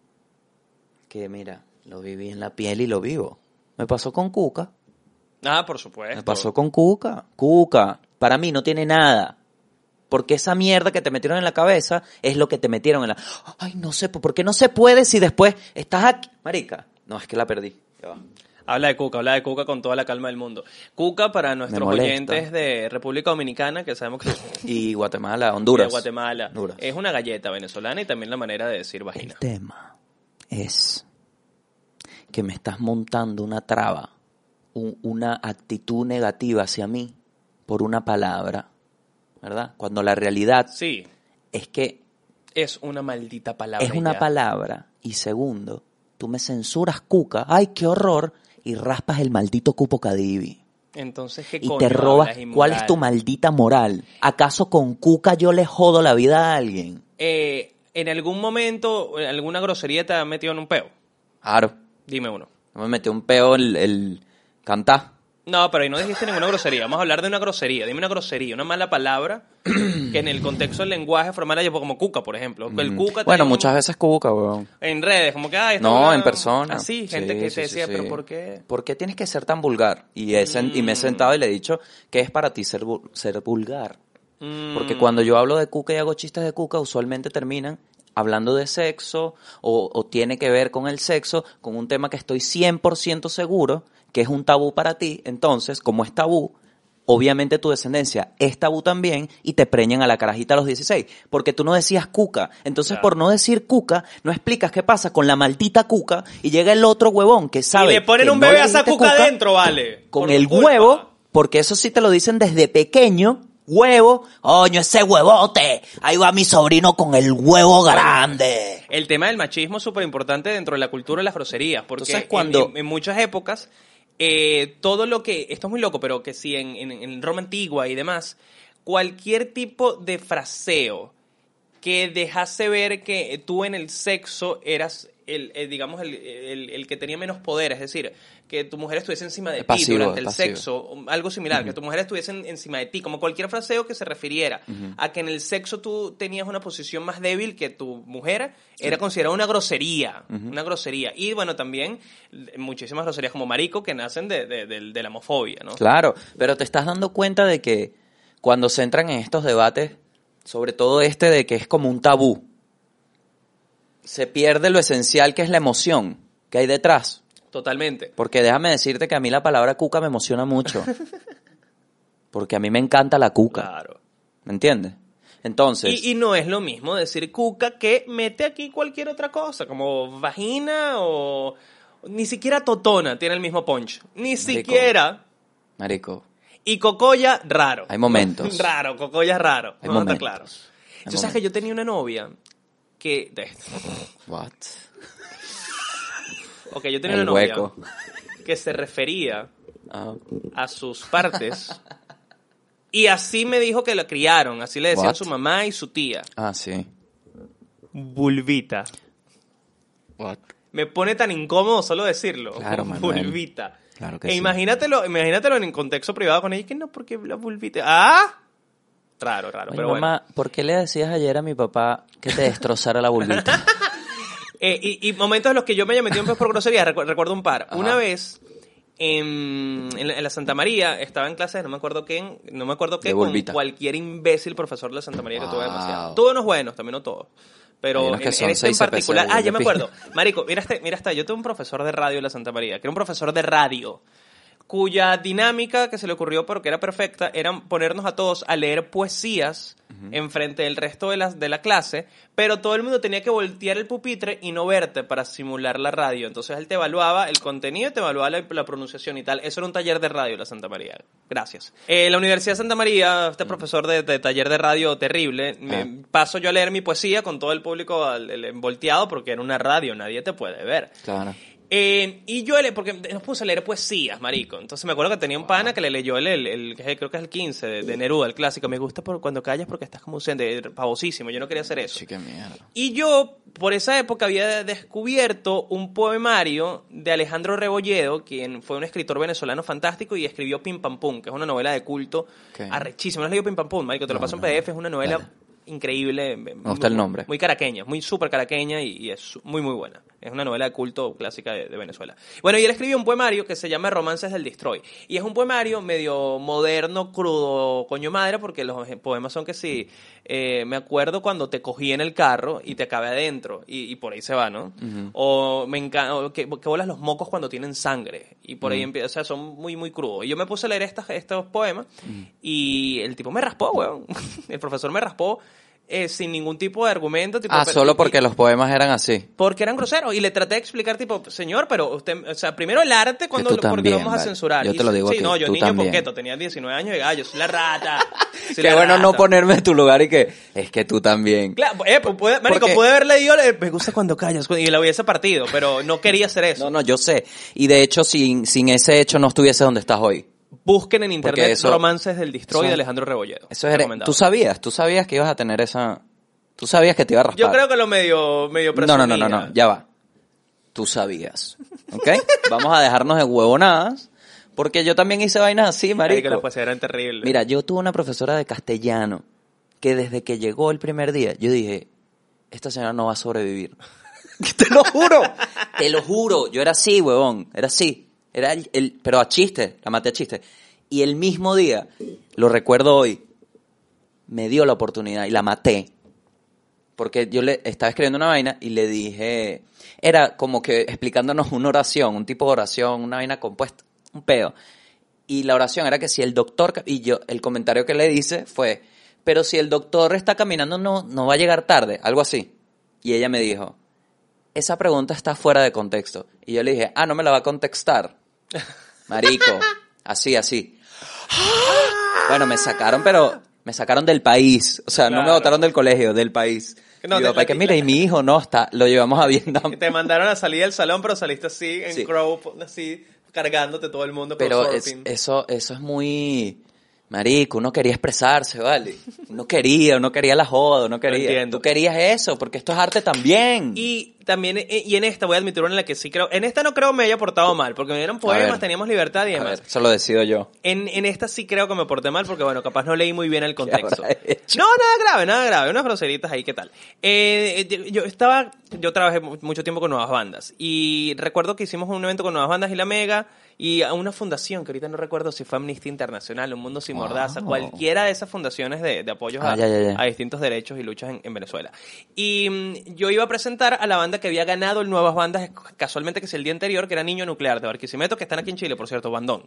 que mira, lo viví en la piel y lo vivo. Me pasó con Cuca. Ah, por supuesto. Me pasó con Cuca. Cuca, para mí no tiene nada. Porque esa mierda que te metieron en la cabeza es lo que te metieron en la... Ay, no sé, ¿por qué no se puede si después estás aquí? Marica, no, es que la perdí. Ya va. Habla de Cuca, habla de Cuca con toda la calma del mundo. Cuca para nuestros oyentes de República Dominicana, que sabemos que Y Guatemala, Honduras. de Guatemala, Honduras. es una galleta venezolana y también la manera de decir vagina. El tema es que me estás montando una traba, un- una actitud negativa hacia mí por una palabra, ¿verdad? Cuando la realidad Sí, es que es una maldita palabra. es una ya. palabra y segundo, tú me censuras cuca, ay, qué horror, y raspas el maldito cupo cadivi. Entonces, ¿qué Y coño te robas, ¿cuál es tu maldita moral? ¿Acaso con cuca yo le jodo la vida a alguien? Eh, ¿En algún momento, en alguna grosería te ha metido en un peo? Claro, Dime uno. no me metió un peo el, el cantar. No, pero ahí no dijiste ninguna grosería. Vamos a hablar de una grosería. Dime una grosería, una mala palabra que en el contexto del lenguaje formal haya como cuca, por ejemplo. El cuca Mm. Bueno, tenía muchas un- veces cuca, weón. En redes, como que, esta No, en persona. Así, gente Sí, que sí, te decía, sí. pero ¿por qué? ¿Por qué tienes que ser tan vulgar? Y, he sen- y me he sentado y le he dicho que es para ti ser, ser vulgar. Mm, Porque cuando yo hablo de cuca y hago chistes de cuca, usualmente terminan hablando de sexo o, o tiene que ver con el sexo, con un tema que estoy 100% seguro que es un tabú para ti. Entonces, como es tabú, obviamente tu descendencia es tabú también y te preñan a la carajita a los 16. Porque tú no decías cuca. Entonces, Claro. por no decir cuca, no explicas qué pasa con la maldita cuca y llega el otro huevón que sabe y le ponen que un no bebé a esa cuca adentro, vale. con el culpa. huevo, porque eso sí te lo dicen desde pequeño, huevo, oño, ese huevote, ahí va mi sobrino con el huevo grande. El tema del machismo es súper importante dentro de la cultura de las groserías, porque Entonces, en- cuando- en, en muchas épocas, eh, todo lo que, esto es muy loco, pero que sí, en, en, en Roma antigua y demás, cualquier tipo de fraseo que dejase ver que tú en el sexo eras el, el, digamos, el, el- el que tenía menos poder, es decir, que tu mujer estuviese encima de ti durante el pasivo. sexo, algo similar, que tu mujer estuviese en- encima de ti, como cualquier fraseo que se refiriera a que en el sexo tú tenías una posición más débil que tu mujer, era considerado una grosería, una grosería. Y bueno, también eh, muchísimas groserías como marico que nacen de, de- de- de la homofobia, ¿no? Claro, pero te estás dando cuenta de que cuando se entran en estos debates, sobre todo este de que es como un tabú, se pierde lo esencial que es la emoción que hay detrás. Totalmente. Porque déjame decirte que a mí la palabra cuca me emociona mucho. (laughs) Porque a mí me encanta la cuca. Claro. ¿Me entiendes? Entonces, Y, y no es lo mismo decir cuca que mete aquí cualquier otra cosa, como vagina o ni siquiera totona tiene el mismo punch. Ni siquiera. marico, Y cocoya, raro. Hay momentos. (laughs) raro, cocoya raro. Hay no está momentos. claro. Hay Tú sabes que yo tenía una novia que... what? (laughs) Ok, yo tenía El una novia hueco. que se refería Ah, a sus partes y así me dijo que la criaron. Así le decían What? su mamá y su tía. ah, sí. Vulvita. What? Me pone tan incómodo solo decirlo. Claro, (laughs) Manuel. Vulvita. Claro que e sí. imagínatelo, imagínatelo en contexto privado con ella, que no, porque la vulvita. ¡Ah! Raro, raro, Oye, pero bueno. mamá, ¿por qué le decías ayer a mi papá que te destrozara la vulvita? (laughs) Eh, y, y momentos en los que yo me haya metido en por grosería, recu- recuerdo un par. Ajá. Una vez en, en la, Santa María, estaba en clases, no me acuerdo qué, no me acuerdo qué, con cualquier imbécil profesor de la Santa María que tuve Wow. demasiado. Tuve unos buenos, también no todos. Pero en, que en este en 6 particular, ah, ya me acuerdo. Marico, mira este, mira esta, yo tuve un profesor de radio de la Santa María, que era un profesor de radio, cuya dinámica que se le ocurrió porque era perfecta era ponernos a todos a leer poesías enfrente del resto de la, de la clase, pero todo el mundo tenía que voltear el pupitre y no verte para simular la radio. Entonces él te evaluaba el contenido y te evaluaba la, la pronunciación y tal. Eso era un taller de radio la Santa María. Gracias. Eh, la Universidad de Santa María, este profesor de, de taller de radio terrible, me- Ah. paso yo a leer mi poesía con todo el público al- volteado porque era una radio, nadie te puede ver. Claro. Eh, y yo, le, porque nos puso a leer poesías, marico. Entonces me acuerdo que tenía un pana que le leyó el, el, creo que es el 15 de, de Neruda, el clásico. Me gusta por cuando callas porque estás como ausente, pavosísimo. Yo no quería hacer eso. Sí, qué mierda. Y yo, por esa época, había descubierto un poemario de Alejandro Rebolledo, quien fue un escritor venezolano fantástico y escribió Pim Pam Pum, que es una novela de culto Ok. arrechísima. ¿No has leído Pim Pam Pum, marico? Te lo No, paso en no, PDF, es una novela Dale. Increíble. Me gusta el nombre. Muy caraqueña, muy súper caraqueña y, y es muy, muy buena. Es una novela de culto clásica de, de Venezuela. Bueno, y él escribió un poemario que se llama Romances del Destroy. Y es un poemario medio moderno, crudo, coño madre, porque los poemas son que sí. eh, me acuerdo cuando te cogí en el carro y te acabé adentro. Y, y por ahí se va, ¿no? O me encanta. Que, que bolas los mocos cuando tienen sangre. Y por ahí empieza. O sea, son muy, muy crudos. Y yo me puse a leer estas, estos poemas. Y el tipo me raspó, weón. (laughs) el profesor me raspó. Eh, sin ningún tipo de argumento. Tipo, Ah, pero- solo y- porque los poemas eran así. porque eran groseros. Y le traté de explicar, tipo, señor, pero usted, o sea, primero el arte, cuando lo, porque también, lo vamos a censurar. Yo te lo digo Sí, no, yo tú niño también. poqueto, tenía 19 años y ah, yo soy la rata. (laughs) soy Qué la bueno no ponerme en tu lugar y que es que tú también. Claro, eh, pues, puede, marico, Porque- puede haberle leído, eh, me gusta cuando callas, y la hubiese partido, pero no quería hacer eso. No, no, yo sé. Y de hecho, sin, sin ese hecho no estuviese donde estás hoy. Busquen en internet eso- Romances del Destroy de Alejandro Rebolledo. Eso es, Recomendado. tú sabías, tú sabías que ibas a tener esa... Tú sabías que te iba a raspar. Yo creo que lo medio, medio No, no, no, no, presumía. no, ya va. Tú sabías. ¿Ok? (laughs) Vamos a dejarnos de huevonadas. Porque yo también hice vainas así, Marico, marico. las poesías eran terribles. Mira, yo tuve una profesora de castellano que desde que llegó el primer día, yo dije, esta señora no va a sobrevivir. (laughs) te lo juro, te lo juro. Yo era así, huevón, era así. Era el, pero a chiste, la maté a chiste. Y el mismo día, lo recuerdo hoy, me dio la oportunidad y la maté. Porque yo le estaba escribiendo una vaina y le dije, era como que explicándonos una oración, un tipo de oración, una vaina compuesta, un peo. Y la oración era que si el doctor, y yo, el comentario que le dice fue, pero si el doctor está caminando no, no va a llegar tarde, algo así. Y ella me dijo, esa pregunta está fuera de contexto. Y yo le dije, ah, no me la va a contextar. Marico, así, así. Bueno, me sacaron, pero me sacaron del país. O sea, no me Claro. botaron del colegio, del país. No, y papá, que mira, y mi hijo no está, lo llevamos a Vietnam. Te mandaron a salir del salón, pero saliste así, en Sí. crow, así, cargándote todo el mundo. por Pero es- eso, eso es muy... Marico, uno quería expresarse, ¿vale? Uno quería, uno quería la joda, uno quería... entiendo. Tú querías eso, porque esto es arte también. Y también, eh, y en esta voy a admitir una en la que sí creo, en esta no creo me haya portado mal, porque me dieron poemas, teníamos libertad y a demás. ver, eso lo decido yo. En, en esta sí creo que me porté mal porque, bueno, capaz no leí muy bien el (laughs) contexto. No, nada grave, nada grave. Unas groseritas ahí, ¿qué tal? Eh, yo- estaba, yo trabajé mu- mucho tiempo con nuevas bandas y recuerdo que hicimos un evento con nuevas bandas y la Mega y a una fundación que ahorita no recuerdo si fue Amnistía Internacional, Un Mundo Sin Wow. Mordaza, cualquiera de esas fundaciones de, de apoyos Ah, a, ya, ya, ya. a distintos derechos y luchas en, en Venezuela. Y mm, yo iba a presentar a la banda que había ganado el Nuevas Bandas, casualmente que es el día anterior, que era Niño Nuclear de Barquisimeto, que están aquí en Chile, por cierto, bandón.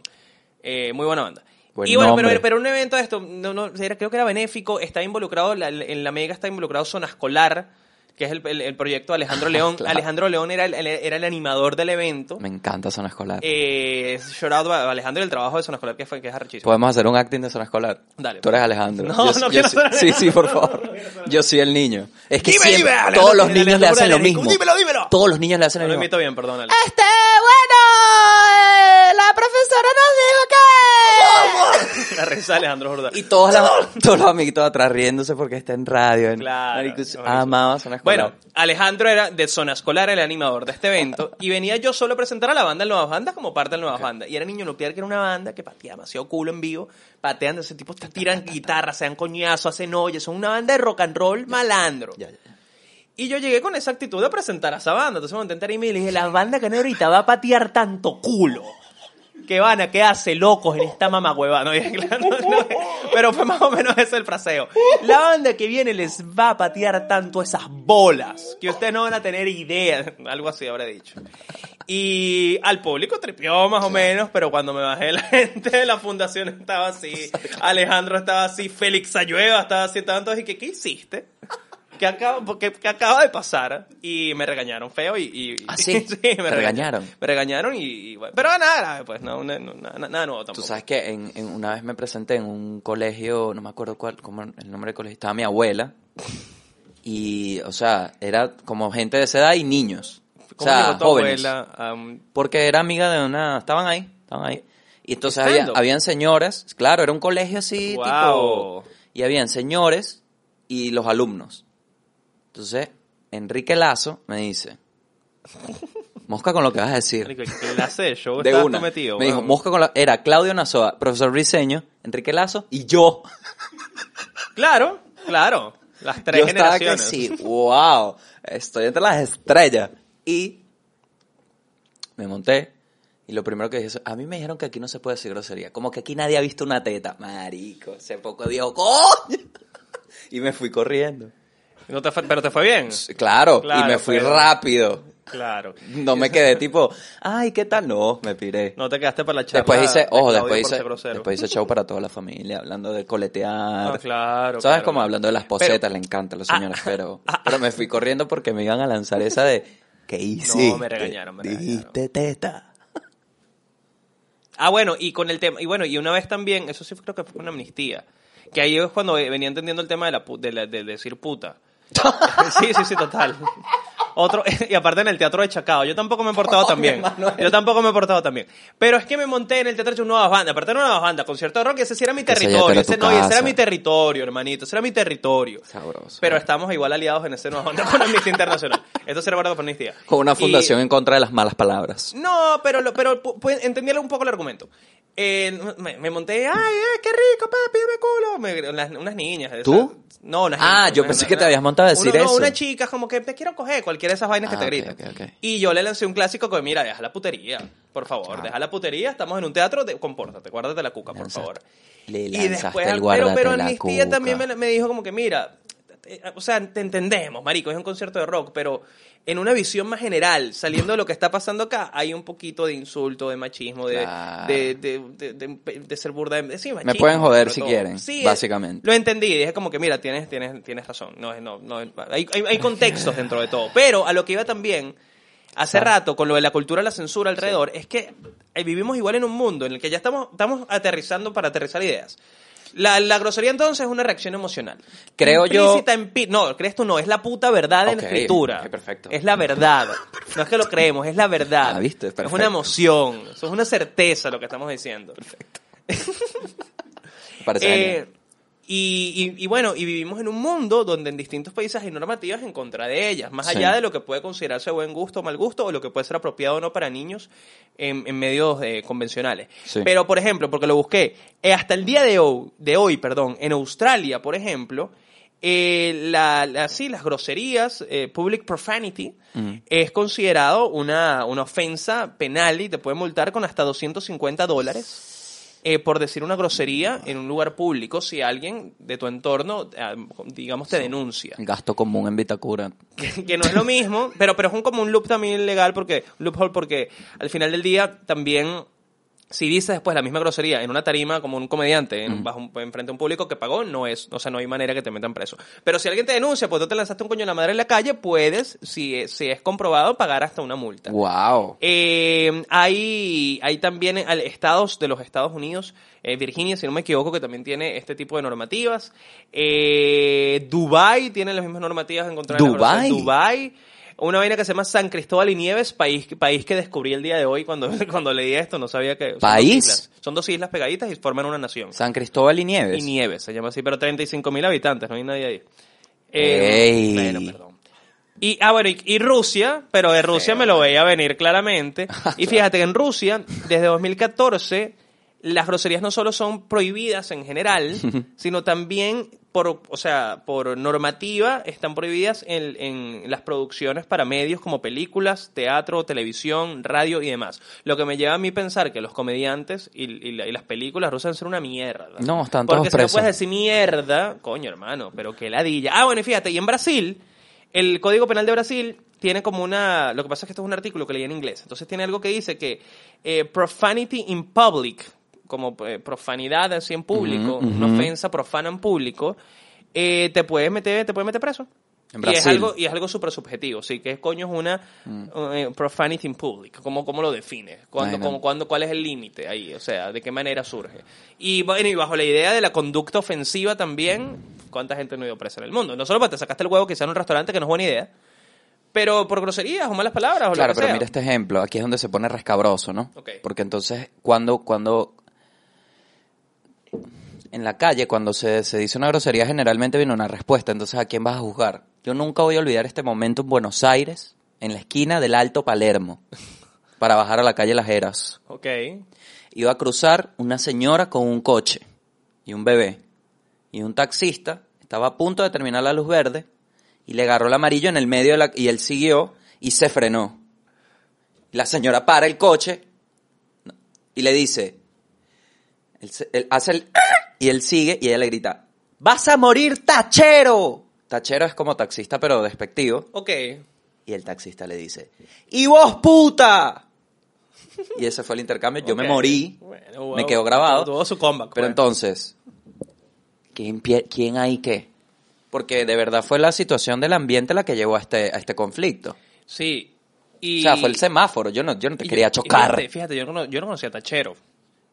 Eh, muy buena banda. Buen y bueno, pero, pero un evento de esto, no, no, era- creo que era benéfico, está involucrado, la- en la mega está involucrado Zona Escolar, que es el, el- el proyecto de Alejandro León. Claro. Alejandro León era el, el- era el animador del evento. Me encanta zona escolar. Eh, shout out a Alejandro y el trabajo de Zona Escolar, que, fue, que es arrechísimo. Podemos hacer un acting de zona escolar. Dale, Tú eres Alejandro. No, Yo- no yo quiero sí- ser Sí, sí, por favor. (laughs) Yo soy el niño. Es que Dime, siempre- dime, Alejandro, todos los niños le hacen lo mismo. dímelo, dímelo. Todos los niños le hacen No lo lo mismo. imito bien, perdónale. Este, bueno, eh, la profesora nos. La risa de Alejandro Jordán. Y todos, los amiguitos atrás riéndose porque está en radio. en- Claro, buenísimo. amaba zona escolar. Bueno, Alejandro era de Zona Escolar, el animador de este evento, y venía yo solo a presentar a la banda en Nuevas Bandas como parte de Nuevas Bandas. Y era Niño Nuclear, que era una banda que patea demasiado culo en vivo, patean, ese tipo te tiran (laughs) guitarra, se dan coñazo, hacen ollas, son una banda de rock and roll malandro. Ya, ya, ya. Y yo llegué con esa actitud de presentar a esa banda. Entonces me tarima y le dije, la banda que no ahorita va a patear tanto culo. Que van a quedarse locos en esta. No, (laughs) claro, no, pero fue más o menos ese el fraseo. La banda que viene les va a patear tanto esas bolas que ustedes no van a tener idea. Algo así habré dicho. Y al público tripió más o menos, pero cuando me bajé la gente de la fundación estaba así, (laughs) Alejandro estaba así, Félix Ayueva estaba así, todos y que, ¿qué hiciste? ¿Qué acaba, qué- qué acaba de pasar? Y me regañaron feo y... y ¿Ah, (laughs) sí? me ¿Te regañaron? Me regañaron y... y bueno, pero nada, grave, pues no, no, no, nada, nada nuevo Tú tampoco. sabes que en, en- una vez me presenté en un colegio, no me acuerdo cuál, cómo el nombre del colegio, estaba mi abuela. Y, o sea, era como gente de esa edad y niños. O ¿Cómo sea, llegó tu jóvenes. abuela Porque era amiga de una... Estaban ahí, estaban ahí. Y entonces había, habían señores, claro, era un colegio así, Wow. tipo... Y habían señores y los alumnos. Entonces, Enrique Lazo me dice... Mosca con lo que vas a decir. Marico, ¿Qué clase de show De una. metido? me dijo? Mosca con la... Era Claudio Nazoa, profesor Briseño, Enrique Lazo y yo. Claro, claro. Las tres yo estaba que generaciones. sí, wow, estoy entre las estrellas. Y me monté y lo primero que dije, es, a mí me dijeron que aquí no se puede decir grosería. Como que aquí nadie ha visto una teta. Marico, ese poco dijo, coño. (laughs) Y me fui corriendo. No te fue- pero te fue bien. Claro, Claro, y me fui pero- rápido. Claro. No me quedé (laughs) tipo, ay, ¿qué tal? No, me piré. No te quedaste para la charla. Después hice, ojo, después hice, después hice show para toda la familia, hablando de coletear. Ah, claro, ¿Sabes claro. cómo? Hablando de las Pero- posetas, le encanta a los señores, pero, pero me fui corriendo porque me iban a lanzar esa de, ¿qué hice? me regañaron, me Dijiste teta. Ah, bueno, y con el tema, y bueno, y una vez también, eso sí creo que fue una amnistía, que ahí es cuando venía entendiendo el tema de, la, de, la- de decir puta. (laughs) sí, sí, sí, total. Otro, (laughs) y aparte en el teatro de Chacao, yo tampoco me he portado tan bien. Yo tampoco me he portado tan bien. Pero es que me monté en el teatro de Nuevas Bandas, aparte de Nuevas Bandas, concierto de rock, ese sí era mi territorio. Ese, no, y ese era mi territorio, hermanito, ese era mi territorio. Sabroso. Pero estamos igual aliados en ese Nuevas Bandas con Amnistía Internacional. Esto se recuerda por Amnistía. Con una Y- fundación en contra de las malas palabras. no, pero, lo- pero pu- pu- entendíale un poco el argumento. Eh, me, me monté, ay, ay, qué rico, papi, dame culo. Me- unas, unas niñas. ¿Tú? No, unas Ah, niñas, yo una- pensé una- que te habías montado a decir uno- no, eso. una chica como que te quiero coger, cualquiera de esas vainas que Ah, te ok, gritan. ok, ok. Y yo le lancé un clásico que, mira, deja la putería, por favor, deja la putería, estamos en un teatro, de, compórtate, guárdate la cuca, por Lanzaste- favor. Le Y después, el al- pero, pero la Amnistía cuca. también me, me dijo como que, mira, o sea, te entendemos, marico, es un concierto de rock, pero en una visión más general, saliendo de lo que está pasando acá, hay un poquito de insulto, de machismo, de, Claro. de, de, de, ser burda, de, sí, machismo, pueden joder si todo. quieren, Sí, básicamente. Lo entendí, dije como que, mira, tienes, tienes, tienes razón, no, no, no, hay, hay, hay contextos dentro de todo, pero a lo que iba también hace rato con lo de la cultura de la censura alrededor, es que eh, vivimos igual en un mundo en el que ya estamos, estamos aterrizando para aterrizar ideas. La, la grosería entonces es una reacción emocional. Creo yo- Implícita en pi- no, crees tú no, es la puta verdad en Ok, la escritura. perfecto. Es la verdad. No es que lo creemos, es la verdad. Ah, ¿viste? Es Perfecto. una emoción, eso es una certeza lo que estamos diciendo. (laughs) Me parece Eh, genial. Y, y- y bueno, y vivimos en un mundo donde en distintos países hay normativas en contra de ellas, más Sí. allá de lo que puede considerarse buen gusto o mal gusto, o lo que puede ser apropiado o no para niños en, en medios eh, convencionales. Sí. Pero, por ejemplo, porque lo busqué, eh, hasta el día de hoy, de hoy, perdón, en Australia, por ejemplo, eh, la, la- sí, las groserías, eh, public profanity, Mm. es considerado una, una ofensa penal y te puede multar con hasta 250 dólares eh, por decir una grosería en un lugar público si alguien de tu entorno, eh, digamos, te denuncia. Gasto común en Vitacura. Que, que no es lo mismo, pero, pero es un, como un loop también legal, porque, un loophole porque al final del día también si dices después la misma grosería en una tarima como un comediante en, bajo en frente a un público que pagó, no es, o sea, no hay manera que te metan preso. Pero si alguien te denuncia, pues tú te lanzaste un coño en la madre en la calle, puedes, si, es- si es comprobado, pagar hasta una multa. Wow. Eh, hay, hay también estados de los Estados Unidos, eh, Virginia, si no me equivoco, que también tiene este tipo de normativas. Eh, Dubai tiene las mismas normativas en contra de la ¿Dubái? grosería. Dubai. Una vaina que se llama San Cristóbal y Nieves, país, país que descubrí el día de hoy cuando, (laughs) cuando leí esto, no sabía que... son dos ¿País? islas. Son dos islas pegaditas y forman una nación. San Cristóbal y Nieves. Y Nieves, se llama así, pero 35 mil habitantes, no hay nadie ahí. Ey. Bueno, perdón. Y, ah, bueno, y, y Rusia, pero de Rusia me lo veía venir claramente. (laughs) Y fíjate que en Rusia, desde 2014, las groserías no solo son prohibidas en general, sino también por, o sea, por normativa están prohibidas en, en las producciones para medios como películas, teatro, televisión, radio y demás. Lo que me lleva a mí pensar que los comediantes y, y y las películas rusas ser una mierda. No, están Porque todos si no puedes decir mierda, coño hermano, pero que ladilla. Ah, bueno, y fíjate, y en Brasil, el Código Penal de Brasil tiene como una... Lo que pasa es que esto es un artículo que leí en inglés. Entonces tiene algo que dice que eh, profanity in public, como eh, profanidad así en público, una ofensa profana en público, eh, te puedes meter, te puede meter preso. En y es algo, y es algo súper subjetivo, sí, que coño es una Mm. eh, profanity in public, ¿cómo, cómo lo defines? ¿Cuándo, cómo- cuándo- ¿Cuál es el límite ahí? O sea, ¿de qué manera surge? Y bueno, y bajo la idea de la conducta ofensiva también, ¿cuánta gente no ha ido presa en el mundo? No solo porque te sacaste el huevo quizá en un restaurante, que no es buena idea, pero por groserías o malas palabras o Claro, lo que pero sea. mira este ejemplo, aquí es donde se pone rescabroso, ¿no? Ok. Porque entonces, cuando, cuando en la calle, cuando se, se dice una grosería, generalmente viene una respuesta. Entonces, ¿a quién vas a juzgar? Yo nunca voy a olvidar este momento en Buenos Aires, en la esquina del Alto Palermo, (laughs) para bajar a la calle Las Heras. Ok. Iba a cruzar una señora con un coche y un bebé. Y un taxista estaba a punto de terminar la luz verde y le agarró el amarillo en el medio de la, y él siguió y se frenó. La señora para el coche y le dice, él, hace el (clears throat) y él sigue y ella le grita, ¡Vas a morir, tachero! Tachero es como taxista pero despectivo. Ok. Y el taxista le dice, ¡Y vos, puta! Y ese fue el intercambio. Yo me morí, Bueno, me quedó grabado. Tuvo su comeback. Pero pues. entonces, ¿quién, ¿quién hay qué? Porque de verdad fue la situación del ambiente la que llevó a este, a este conflicto. Sí. Y, O sea, fue el semáforo. Yo no, yo no te y- quería y chocar. Fíjate, fíjate, yo, no, yo no conocía a Tachero.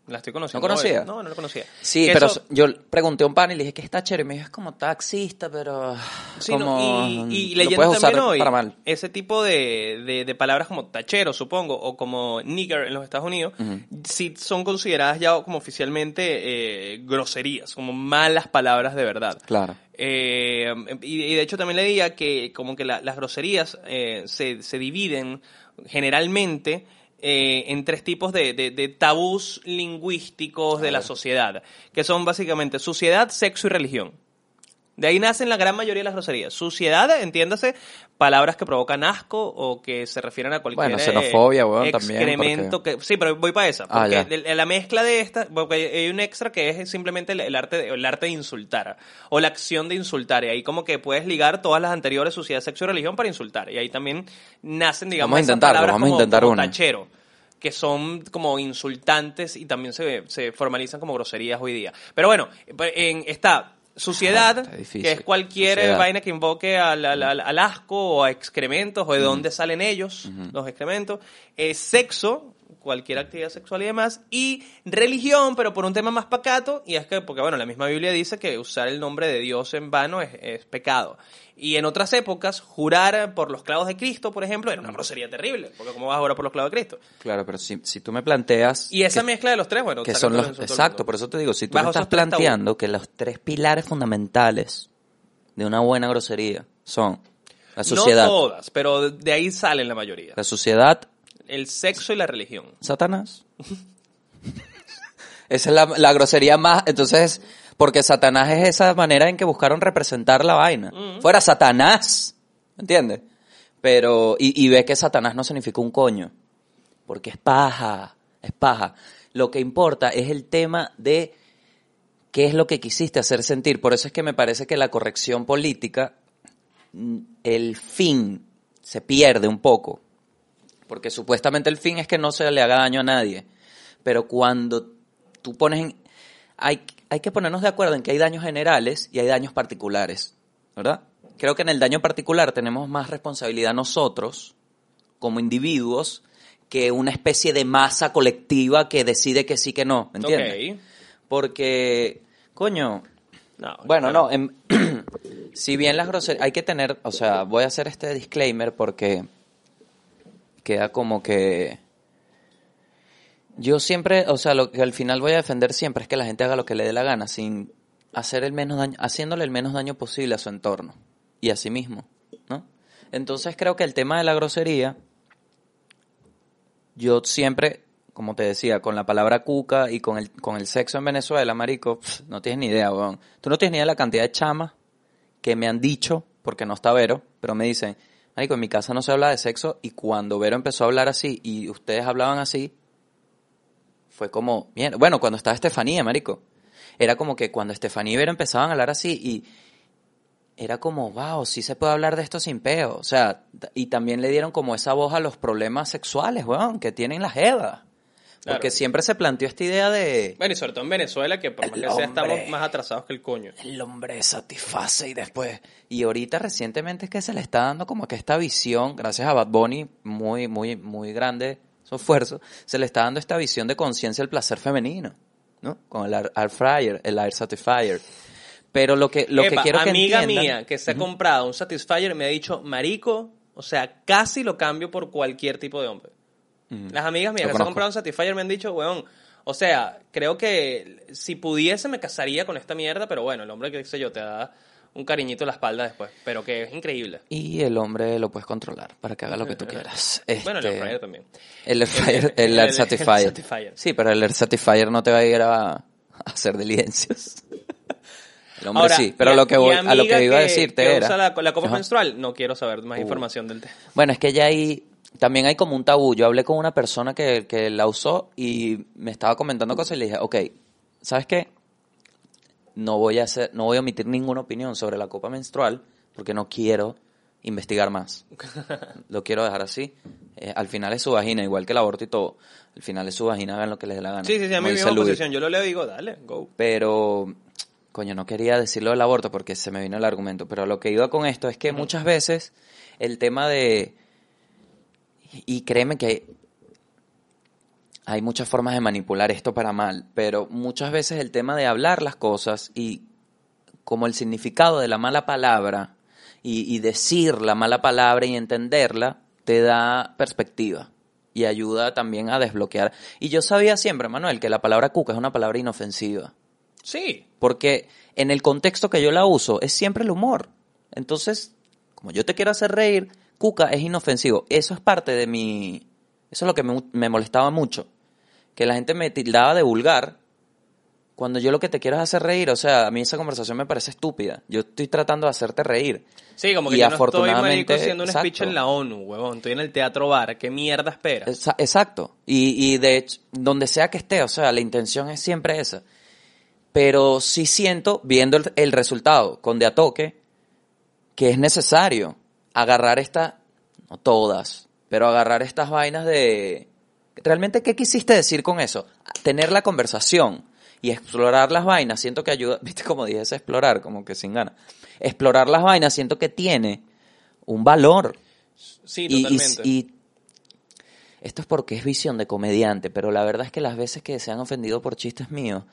La estoy conociendo. ¿No conocía? No, no lo conocía. Sí, Que pero eso- yo pregunté a un pan y le dije que está chévere. Y me dijo, es como taxista, pero. Sí, como, no, y, y leyendo también hoy para mal. ese tipo de, de, de palabras como tachero, supongo, o como nigger en los Estados Unidos, sí son consideradas ya como oficialmente eh, groserías, como malas palabras de verdad. Claro. Eh, y, y de hecho también leía que como que la- las groserías eh, se, se dividen generalmente eh, en tres tipos de, de- de tabús lingüísticos de la sociedad, que son básicamente suciedad, sexo y religión. De ahí nacen la gran mayoría de las groserías. Suciedad, entiéndase, palabras que provocan asco o que se refieren a cualquier Bueno, xenofobia, eh, weón, también, excremento que sí, pero voy para esa, Ah, porque de- la mezcla de esta, porque hay un extra que es simplemente el, el arte de, el arte de insultar o la acción de insultar y ahí como que puedes ligar todas las anteriores suciedad, sexo y religión para insultar y ahí también nacen digamos Vamos a intentarlo, palabras vamos a intentar como una. tachero que son como insultantes y también se, se formalizan como groserías hoy día. Pero bueno, en, está suciedad, Ah, que es cualquier Suciedad. vaina que invoque al, al- al- al asco o a excrementos o de dónde salen ellos, los excrementos. Eh, sexo, cualquier actividad sexual y demás. Y religión, pero por un tema más pacato. Y es que, porque bueno, la misma Biblia dice que usar el nombre de Dios en vano es, es pecado. Y en otras épocas, jurar por los clavos de Cristo, por ejemplo, era una grosería terrible. Porque ¿cómo vas a jurar por los clavos de Cristo? Claro, pero si, si tú me planteas. Y esa que- mezcla de los tres, bueno, que son los exacto por eso te digo si tú me estás planteando que los tres pilares fundamentales de una buena grosería son la sociedad No todas, pero de ahí salen la mayoría. la sociedad El sexo y la religión. Satanás (laughs) esa es la, la grosería más entonces porque Satanás es esa manera en que buscaron representar la vaina fuera Satanás ¿entiendes? pero y, y ves que Satanás no significa un coño porque es paja es paja lo que importa es el tema de qué es lo que quisiste hacer sentir. Por eso es que me parece que la corrección política, mm, el fin se pierde un poco. Porque supuestamente el fin es que no se le haga daño a nadie. Pero cuando tú pones en... Hay, hay que ponernos de acuerdo en que hay daños generales y hay daños particulares. ¿Verdad? Creo que en el daño particular tenemos más responsabilidad nosotros, como individuos, que una especie de masa colectiva que decide que sí, que no. ¿Me entiendes? Ok. Porque, coño, No, bueno, claro. no, em- (clears throat) si bien las groserías, hay que tener, o sea, voy a hacer este disclaimer porque queda como que yo siempre, o sea, lo que al final voy a defender siempre es que la gente haga lo que le dé la gana sin hacer el menos daño, haciéndole el menos daño posible a su entorno y a sí mismo, ¿no? Entonces creo que el tema de la grosería, yo siempre como te decía, con la palabra cuca y con el, con el sexo en Venezuela, marico, no tienes ni idea, weón. Tú no tienes ni idea de la cantidad de chamas que me han dicho, porque no está Vero, pero me dicen, marico, en mi casa no se habla de sexo y cuando Vero empezó a hablar así y ustedes hablaban así, fue como, bien, bueno, cuando estaba Estefanía, marico, era como que cuando Estefanía y Vero empezaban a hablar así y era como, wow, sí se puede hablar de esto sin peo. O sea, y también le dieron como esa voz a los problemas sexuales, weón, que tienen las evas. Porque Claro. siempre se planteó esta idea de Bueno, y sobre todo en Venezuela, que por más que sea, estamos más atrasados que el coño. el hombre satisface y después. Y ahorita recientemente es que se le está dando como que esta visión, gracias a Bad Bunny, muy, muy, muy grande su esfuerzo, se le está dando esta visión de conciencia del placer femenino, ¿no? Con el air, air fryer, el air satisfier. Pero lo que, lo que quiero que amiga entiendan- mía que se ha comprado un Satisfyer me ha dicho, marico, o sea, casi lo cambio por cualquier tipo de hombre. Las amigas mías Lo que se un Satisfyer me han dicho, weón, o sea, creo que si pudiese me casaría con esta mierda, pero bueno, el hombre que sé yo te da un cariñito en la espalda después, pero que es increíble. Y el hombre lo puedes controlar para que haga lo que tú (laughs) quieras. Bueno, el Este, air fryer también. El air fryer, (laughs) el, el- air el satisfier. satisfier. Sí, pero el air satisfier no te va a ir a, a hacer diligencias. El hombre Ahora, sí, pero mi- lo que voy, a lo que iba a que- decirte que era. usa la, la copa Ajá. Uh. menstrual, no quiero saber más información del tema. Bueno, es que ya hay, también hay como un tabú. Yo hablé con una persona que, que la usó y me estaba comentando cosas y le dije, ok, ¿sabes qué? No voy a hacer, no voy a emitir ninguna opinión sobre la copa menstrual porque no quiero investigar más. (laughs) Lo quiero dejar así. Eh, al final es su vagina, igual que el aborto y todo. Al final es su vagina, hagan lo que les dé la gana. Sí, sí, sí, a mí misma posición. Yo lo leo y digo, dale, go. Pero, coño, no quería decirlo del aborto porque se me vino el argumento. Pero lo que iba con esto es que muchas veces el tema de. Y créeme que hay muchas formas de manipular esto para mal, pero muchas veces el tema de hablar las cosas y como el significado de la mala palabra y, y decir la mala palabra y entenderla te da perspectiva y ayuda también a desbloquear. Y yo sabía siempre, Manuel, que la palabra cuca es una palabra inofensiva. Sí, Porque en el contexto que yo la uso es siempre el humor. Entonces, como yo te quiero hacer reír, cuca es inofensivo. Eso es parte de mi... Eso es lo que me, me molestaba mucho. Que la gente me tildaba de vulgar cuando yo lo que te quiero es hacer reír. O sea, a mí esa conversación me parece estúpida. Yo estoy tratando de hacerte reír. Sí, como que Y yo no estoy marico haciendo un speech exacto. en la ONU, huevón. Estoy en el teatro bar. ¿Qué mierda esperas? Exa- Exacto. Y, y de hecho, donde sea que esté, o sea, la intención es siempre esa. Pero sí siento, viendo el, el resultado con De a toque, que es necesario agarrar estas, no todas, pero agarrar estas vainas de... ¿Realmente qué quisiste decir con eso? Tener la conversación y explorar las vainas, siento que ayuda, (laughs) viste como dije, es explorar, como que sin ganas. Explorar las vainas, siento que tiene un valor. Sí, Y- y, totalmente. y esto es porque es visión de comediante, pero la verdad es que las veces que se han ofendido por chistes míos,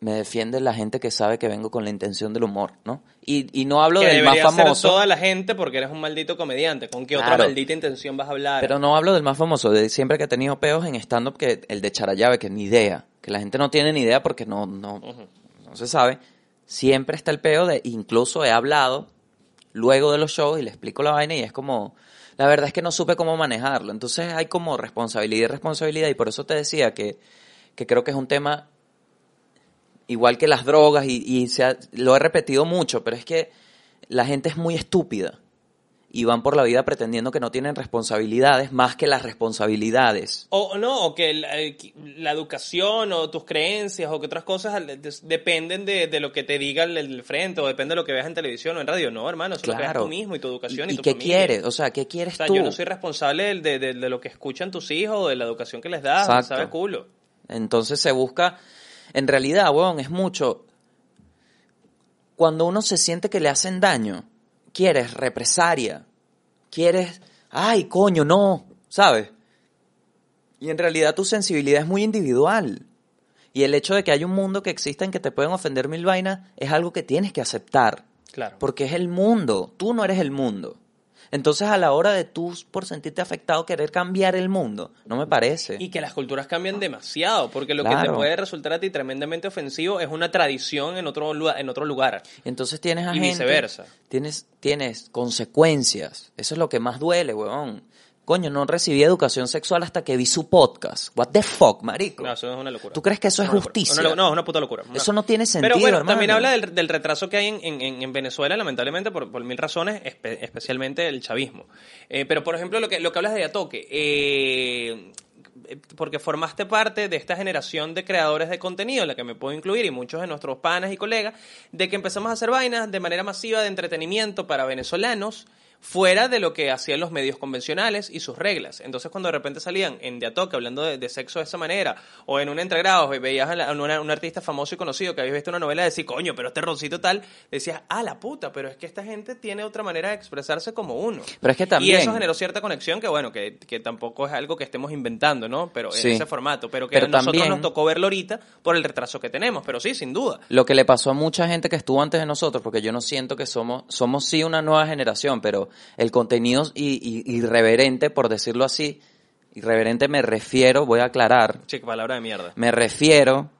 me defiende la gente que sabe que vengo con la intención del humor, ¿no? Y, y no hablo que del más debería ser famoso, toda la gente porque eres un maldito comediante. ¿Con qué otra Claro. maldita intención vas a hablar? pero no hablo del más famoso, de siempre que he tenido peos en stand-up, que el de Charallave, que ni idea, que la gente no tiene ni idea porque no, no, no se sabe. Siempre está el peo de, incluso he hablado luego de los shows y le explico la vaina y es como, la verdad es que no supe cómo manejarlo. Entonces hay como responsabilidad y responsabilidad y por eso te decía que, que creo que es un tema igual que las drogas y, y se ha- lo he repetido mucho, pero es que la gente es muy estúpida y van por la vida pretendiendo que no tienen responsabilidades más que las responsabilidades. O no, o que la, eh, la educación o tus creencias o que otras cosas de- dependen de, de lo que te diga el, el frente o depende de lo que veas en televisión o en radio. No, hermano, eso es lo Claro. tú mismo y tu educación y, ¿Y, tu qué familia. quieres? O sea, ¿qué quieres O sea, tú? yo no soy responsable de, de- de lo que escuchan tus hijos o de la educación que les das, Exacto. ¿sabes? Culo. Entonces se busca, en realidad, weón, es mucho. Cuando uno se siente que le hacen daño, quieres represaria, quieres, ay, coño, no, ¿sabes? Y en realidad tu sensibilidad es muy individual. Y el hecho de que hay un mundo que exista en que te pueden ofender mil vainas es algo que tienes que aceptar. Claro. Porque es el mundo, tú no eres el mundo. Entonces a la hora de tú, por sentirte afectado, querer cambiar el mundo, no me parece. Y que las culturas cambian demasiado, porque lo que te puede resultar a ti tremendamente ofensivo es una tradición en otro, en otro lugar. Entonces tienes a Y gente- viceversa. Tienes, tienes consecuencias. Eso es lo que más duele, weón. Coño, no recibí educación sexual hasta que vi su podcast. What the fuck, marico. No, eso es una locura. ¿Tú crees que eso es justicia? Una no, es una puta locura. Una- Eso no tiene sentido, Pero bueno, hermano. también habla del, del retraso que hay en, en- en- en Venezuela, lamentablemente, por, por mil razones, espe- especialmente el chavismo. Eh, pero, por ejemplo, lo que, lo que hablas de Atoque, eh, porque formaste parte de esta generación de creadores de contenido, en la que me puedo incluir, y muchos de nuestros panas y colegas, de que empezamos a hacer vainas de manera masiva de entretenimiento para venezolanos, fuera de lo que hacían los medios convencionales y sus reglas. Entonces, cuando de repente salían en De Atoque hablando de, de sexo de esa manera, o en un entregrado, y veías a, la- a una- un artista famoso y conocido que habías visto una novela, decir, coño, pero este roncito tal, decías, ah, la puta, pero es que esta gente tiene otra manera de expresarse como uno. Pero es que también- Y eso generó cierta conexión que, bueno, que, que tampoco es algo que estemos inventando, ¿no? Pero Sí. en ese formato, pero que Pero a nosotros también- nos tocó verlo ahorita por el retraso que tenemos, pero sí, sin duda. Lo que le pasó a mucha gente que estuvo antes de nosotros, porque yo no siento que somos, somos sí una nueva generación, pero el contenido irreverente, por decirlo así, irreverente me refiero, voy a aclarar, Che, palabra de mierda. me refiero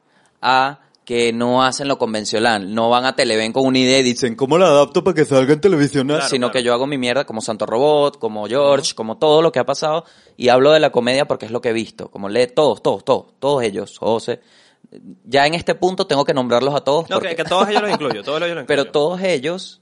a que no hacen lo convencional, no van a Televen con una idea y dicen, ¿cómo la adapto para que salga en televisión? Claro, Sino claro. que yo hago mi mierda como Santo Robot, como George, como todo lo que ha pasado, y hablo de la comedia porque es lo que he visto, como lee todos, todos, todos, todos ellos, José. Ya en este punto tengo que nombrarlos a todos. No, porque- que, que todos ellos los incluyo, todos ellos los (laughs) incluyo. pero todos ellos,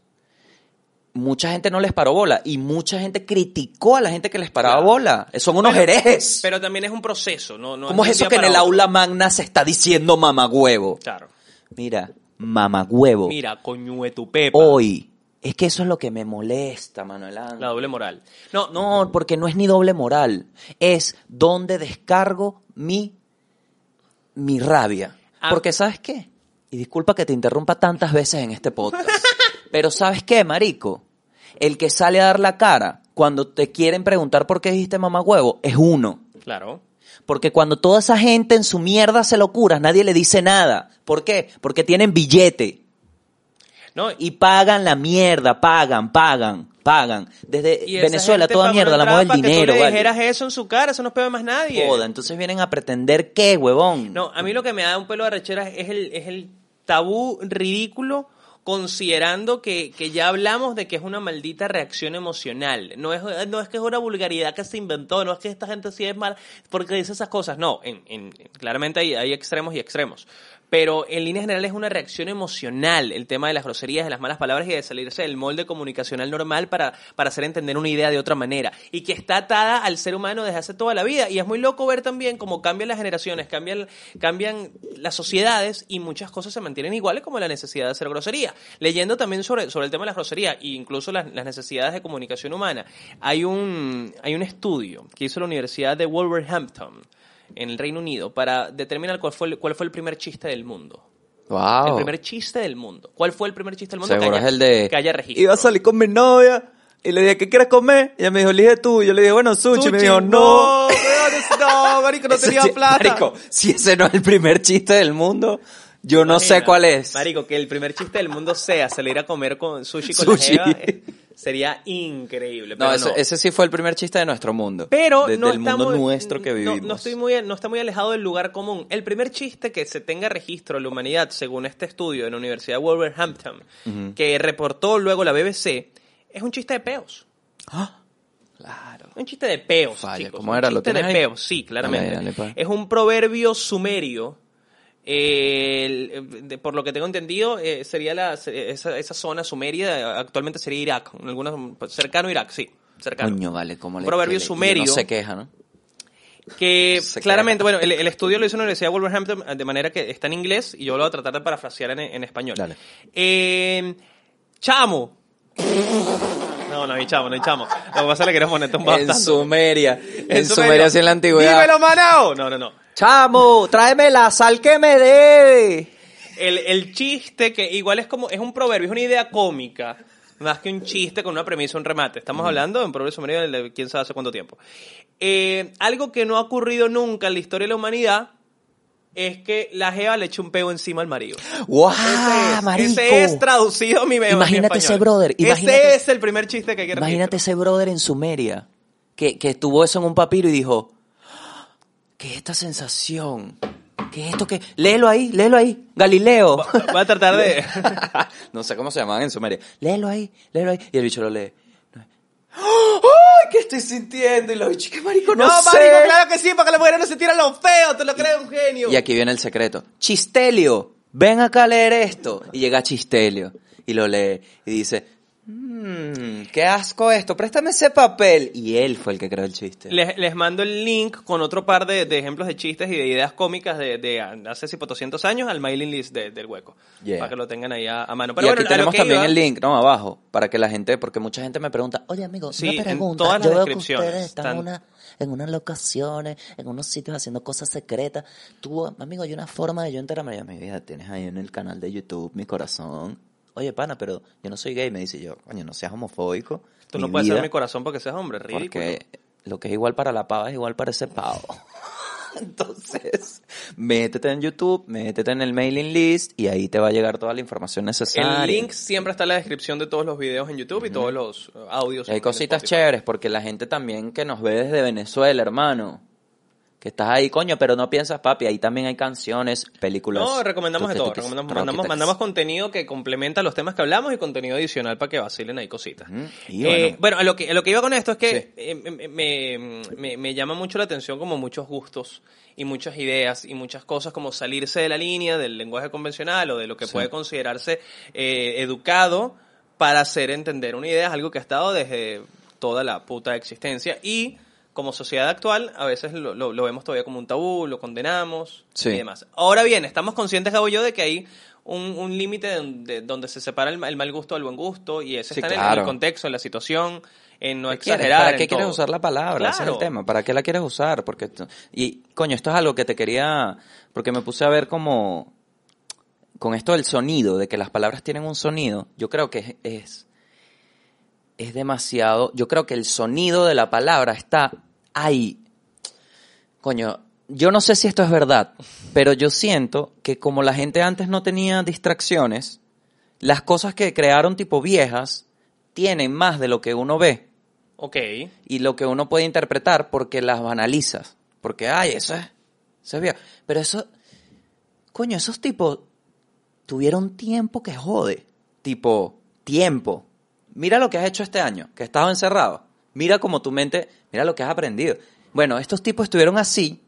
mucha gente no les paró bola y mucha gente criticó a la gente que les paraba Claro. bola. Son unos Pero- herejes. Pero también es un proceso, ¿no? no ¿Cómo es eso que en el otro. aula magna se está diciendo mamagüevo? Claro. Mira, mamagüevo. Mira, coño de tu pepa. Hoy. Es que eso es lo que me molesta, Manuel Ángel. La doble moral. No, No, porque no es ni doble moral. Es donde descargo mi, mi rabia. Ah. Porque ¿sabes qué? Y disculpa que te interrumpa tantas veces en este podcast. (laughs) pero ¿sabes qué, marico? El que sale a dar la cara cuando te quieren preguntar por qué dijiste mamá huevo es uno. Claro. Porque cuando toda esa gente en su mierda se locuras, nadie le dice nada. ¿Por qué? Porque tienen billete. No, Y pagan la mierda, pagan, pagan, pagan. Desde Venezuela toda mierda la mueve el dinero, Que tú le ¿vale? dijeras eso en su cara, eso no pega más nadie. Joda, entonces vienen a pretender qué, huevón. No, a mí lo que me da un pelo de arrechera es el, es el tabú ridículo considerando que, que ya hablamos de que es una maldita reacción emocional. No es, no es que es una vulgaridad que se inventó, no es que esta gente sí es mala porque dice esas cosas. No, en, en- claramente hay, hay extremos y extremos. Pero en líneas generales es una reacción emocional el tema de las groserías, de las malas palabras y de salirse del molde comunicacional normal para, para hacer entender una idea de otra manera. Y que está atada al ser humano desde hace toda la vida. Y es muy loco ver también cómo cambian las generaciones, cambian, cambian las sociedades y muchas cosas se mantienen iguales como la necesidad de hacer grosería. Leyendo también sobre, sobre el tema de las groserías e incluso las, las necesidades de comunicación humana, hay un, hay un estudio que hizo la Universidad de Wolverhampton en el Reino Unido para determinar cuál fue el, cuál fue el primer chiste del mundo. wow. El primer chiste del mundo. ¿Cuál fue el primer chiste del mundo? Seguro que es haya, el de... que haya registro. Iba a salir con mi novia y le dije, ¿qué quieres comer? Y ella me dijo, elige tú. Y yo le dije, bueno, sushi. Y me dijo, no. no, no, marico, no (laughs) tenía sí- plata. Marico, si ese no es el primer chiste del mundo, yo no sé cuál es. Marico, que el primer chiste del mundo sea salir a comer con sushi con Sushi. la jeva, eh, sería increíble. no, ese, no. ese sí fue el primer chiste de nuestro mundo. Pero De- no del está mundo muy- nuestro que no- vivimos. No, estoy muy, no está muy alejado del lugar común. El primer chiste que se tenga registro en la humanidad, según este estudio de la Universidad de Wolverhampton, que reportó luego la BBC, es un chiste de peos. Claro. Un chiste de peos, Falla, chicos. ¿cómo un era? ¿Lo chiste de tienes ahí? peos, sí, claramente. Dale, dale, pa. es un proverbio sumerio. Eh, el- de- por lo que tengo entendido, eh, sería la, esa, esa zona sumeria, actualmente sería Irak, en algunos, pues, cercano a Irak, sí, cercano. Coño, vale, como le proverbio que le- y sumerio. No se queja, ¿no? Que Se claramente, queja. bueno, el, el estudio lo hizo en la Universidad de Wolverhampton de manera que está en inglés y yo lo voy a tratar de parafrasear en, en español. Dale. Eh, chamo. No, no hay chamo, no hay chamo. Lo que pasa es que le queremos ponerte un En. Sumeria. En Sumeria, sí en la antigüedad. ¡Dímelo, Manao! No, no, no. Chamo, tráeme la sal que me debe. El, el chiste que igual es como, es un proverbio, es una idea cómica, más que un chiste con una premisa, un remate. Estamos hablando de un proverbio sumerio del de quién sabe hace cuánto tiempo. Eh, algo que no ha ocurrido nunca en la historia de la humanidad es que la jeva le eche un peo encima al marido. ¡Guau, ese, es, marico! ese es traducido a mi mejor Imagínate ese brother, Ese es el primer chiste que hay que Imagínate ese brother en Sumeria que, que tuvo eso en un papiro y dijo, ¿qué es esta sensación? ¿Qué es esto que...? Léelo ahí, léelo ahí, Galileo. Voy a tratar de... (laughs) no sé cómo se llamaban en Sumeria. Léelo ahí, léelo ahí. Y el bicho lo lee. ¡Ay, ¿qué estoy sintiendo? Y lo bicho, qué marico, no, No, sé. marico, claro que sí, para que las mujeres no se tiran los feos, te lo crees un genio. Y aquí viene el secreto. Chistelio, ven acá a leer esto. Y llega Chistelio y lo lee y dice, mmm, qué asco esto, préstame ese papel. Y él fue el que creó el chiste. Les, les mando el link con otro par de, de ejemplos de chistes y de ideas cómicas de, de hace tipo 200 años al mailing list de- del hueco. Yeah. Para que lo tengan ahí a, a mano. y Pero aquí bueno, a lo tenemos también iba- el link, ¿no? Abajo, para que la gente, porque mucha gente me pregunta, oye amigo, Sí, una en pregunta, todas las yo veo que descripciones ustedes están están- en, una, en unas locaciones, en unos sitios haciendo cosas secretas. Tú, amigo, hay una forma de yo enterarme. Mi vida, tienes ahí en el canal de YouTube, mi corazón. Oye, pana, pero yo no soy gay, me dice yo, coño, no seas homofóbico. Tú mi no puedes vida, ser mi corazón porque seas hombre, ridículo. Porque lo que es igual para la pava es igual para ese pavo. (laughs) Entonces, métete en YouTube, métete en el mailing list y ahí te va a llegar toda la información necesaria. El link siempre está en la descripción de todos los videos en YouTube y todos los eh, audios. Y hay cositas chéveres porque la gente también que nos ve desde Venezuela, hermano. Que estás ahí, coño, pero no piensas, papi, ahí también hay canciones, películas. No, recomendamos de todo. Recomendamos, mandamos, contenido que complementa los temas que hablamos y contenido adicional para que vacilen ahí cositas. Y Eh, bueno. bueno, a lo, que, a lo que iba con esto es que Sí. eh, me, me- me- me llama mucho la atención como muchos gustos y muchas ideas y muchas cosas como salirse de la línea del lenguaje convencional o de lo que Sí. puede considerarse eh, educado para hacer entender una idea, es algo que ha estado desde toda la puta existencia y como sociedad actual a veces lo, lo- lo vemos todavía como un tabú, lo condenamos Sí. y demás. Ahora bien, estamos conscientes, Gabo y yo, de que hay un, un límite donde, se separa el, ma- el mal gusto del buen gusto y ese Sí, está en el- en claro. el contexto, en la situación, en no exagerar. ¿Para en qué quieres usar la palabra? Ese es el Claro. tema. ¿Para qué la quieres usar? Porque y coño, esto es algo que te quería porque me puse a ver como con esto del sonido, de que las palabras tienen un sonido. Yo creo que es es, es demasiado, yo creo que el sonido de la palabra está ahí. Coño, yo no sé si esto es verdad, pero yo siento que como la gente antes no tenía distracciones, las cosas que crearon tipo viejas tienen más de lo que uno ve Ok. y lo que uno puede interpretar porque las banalizas. Porque, ay, eso es, eso es viejo. Pero eso, coño, esos tipos tuvieron tiempo que jode. Tipo, tiempo. Mira lo que has hecho este año, que has estado encerrado. Mira como tu mente, mira lo que has aprendido. Bueno, estos tipos estuvieron así,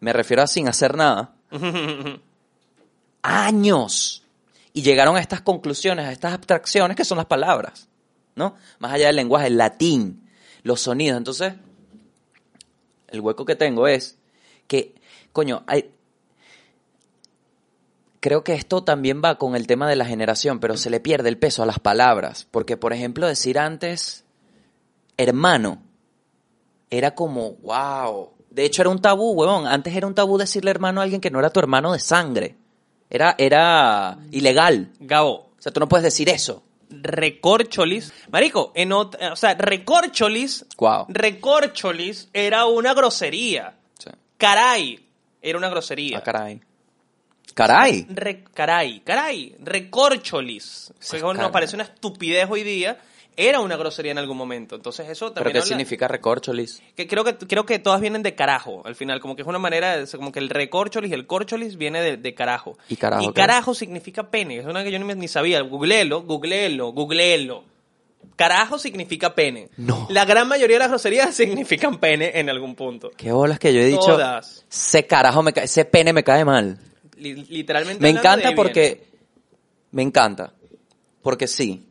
me refiero a sin hacer nada, (laughs) años. Y llegaron a estas conclusiones, a estas abstracciones que son las palabras, ¿no? Más allá del lenguaje, el latín, los sonidos. Entonces, el hueco que tengo es que, coño, hay... Creo que esto también va con el tema de la generación, pero se le pierde el peso a las palabras. Porque, por ejemplo, decir antes hermano era como, wow. De hecho, era un tabú, huevón. Antes era un tabú decirle hermano a alguien que no era tu hermano de sangre. Era, era ilegal. Gabo, O sea, tú no puedes decir eso. recorcholis. Marico, en o sea, recorcholis. Guau. Recorcholis era una grosería. Sí. Caray era una grosería. Ah, caray. Caray. Re- caray, caray, recorcholis. Nos parece una estupidez hoy día. Era una grosería en algún momento. Entonces eso ¿Pero también qué habla- significa recorcholis? que creo que creo que todas vienen de carajo al final como que es una manera de- como que el recorcholis y el corcholis viene de, de carajo ¿Y carajo y carajo significa pene es una que yo ni, ni sabía googleelo googleelo googleelo carajo significa pene No. la gran mayoría de las groserías (laughs) significan pene en algún punto Qué bolas que yo he dicho. Todas. Ese carajo me cae, ese pene me cae mal. Li- literalmente Me encanta porque. Me encanta. Porque sí.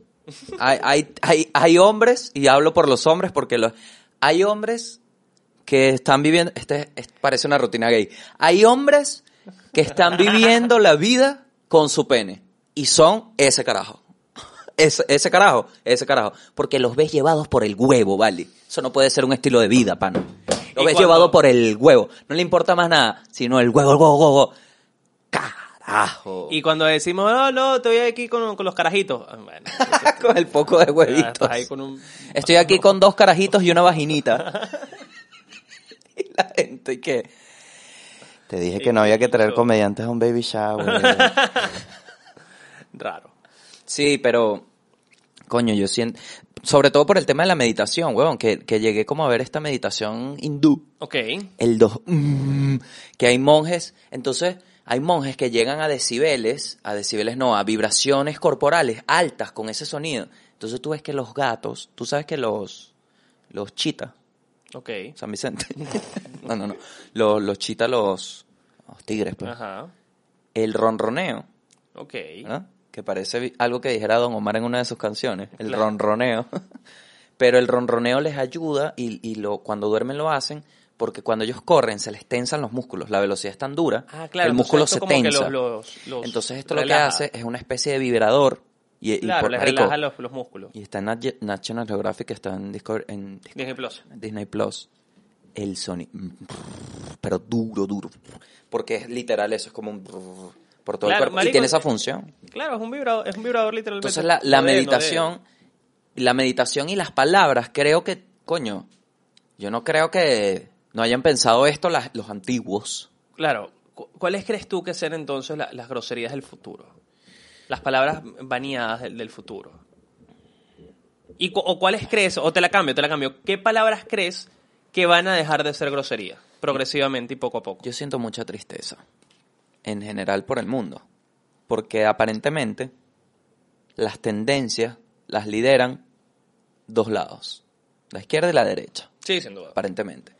Hay, hay, hay, hay hombres, y hablo por los hombres porque los. Hay hombres que están viviendo. Este, este parece una rutina gay. Hay hombres que están viviendo la vida con su pene. Y son ese carajo. Ese, ese carajo, ese carajo. Porque los ves llevados por el huevo, ¿vale? Eso no puede ser un estilo de vida, pana. Lo Y ves cuando- llevado por el huevo. No le importa más nada, sino el huevo, el huevo, el huevo. Carajo. Y cuando decimos, no, no, estoy aquí con, con los carajitos. Ah, Bueno, (laughs) con el poco de huevitos. estás ahí con un... Estoy aquí con dos carajitos y una vaginita. (laughs) y la gente que... Te dije que no había que traer comediantes a un baby shower. (laughs) Raro. sí, pero... Coño, yo siento... Sobre todo por el tema de la meditación, huevón, que, que llegué como a ver esta meditación hindú. Ok. el dos, mm, que hay monjes, entonces hay monjes que llegan a decibeles, a decibeles no, a vibraciones corporales altas con ese sonido. Entonces tú ves que los gatos, tú sabes que los, los chitas, Ok. San Vicente. (laughs) no, no, no. Los, los chitas, los, los tigres, pues. Ajá. El ronroneo, Ok. ¿no? que parece algo que dijera Don Omar en una de sus canciones, el Claro. ronroneo. (laughs) Pero el ronroneo les ayuda y, y lo, cuando duermen lo hacen porque cuando ellos corren se les tensan los músculos, la velocidad es tan dura, Ah, claro. el músculo se tensa. los- los- los Entonces esto lo que hace es una especie de vibrador y, y Claro, por- les marico, relaja los, los músculos. y está en Nat- National Geographic, está en, Discover- en Disney Plus. Disney Plus, el sonido, pero duro, duro, porque es literal eso, es como un por todo Claro, el cuerpo marico, y tiene esa función. Claro, es un vibrador, es un vibrador literalmente. Entonces la, la No de- no de- meditación, la meditación y las palabras, creo que, coño, yo no creo que no hayan pensado esto las- los antiguos. Claro. cu- ¿Cuáles crees tú que sean entonces la- las groserías del futuro? Las palabras baneadas del, del futuro. ¿Y cu- o cuáles crees, o te la cambio, te la cambio, qué palabras crees que van a dejar de ser groserías progresivamente y poco a poco? Yo siento mucha tristeza, en general por el mundo, porque aparentemente las tendencias las lideran dos lados, la izquierda y la derecha. Sí, sin duda. aparentemente.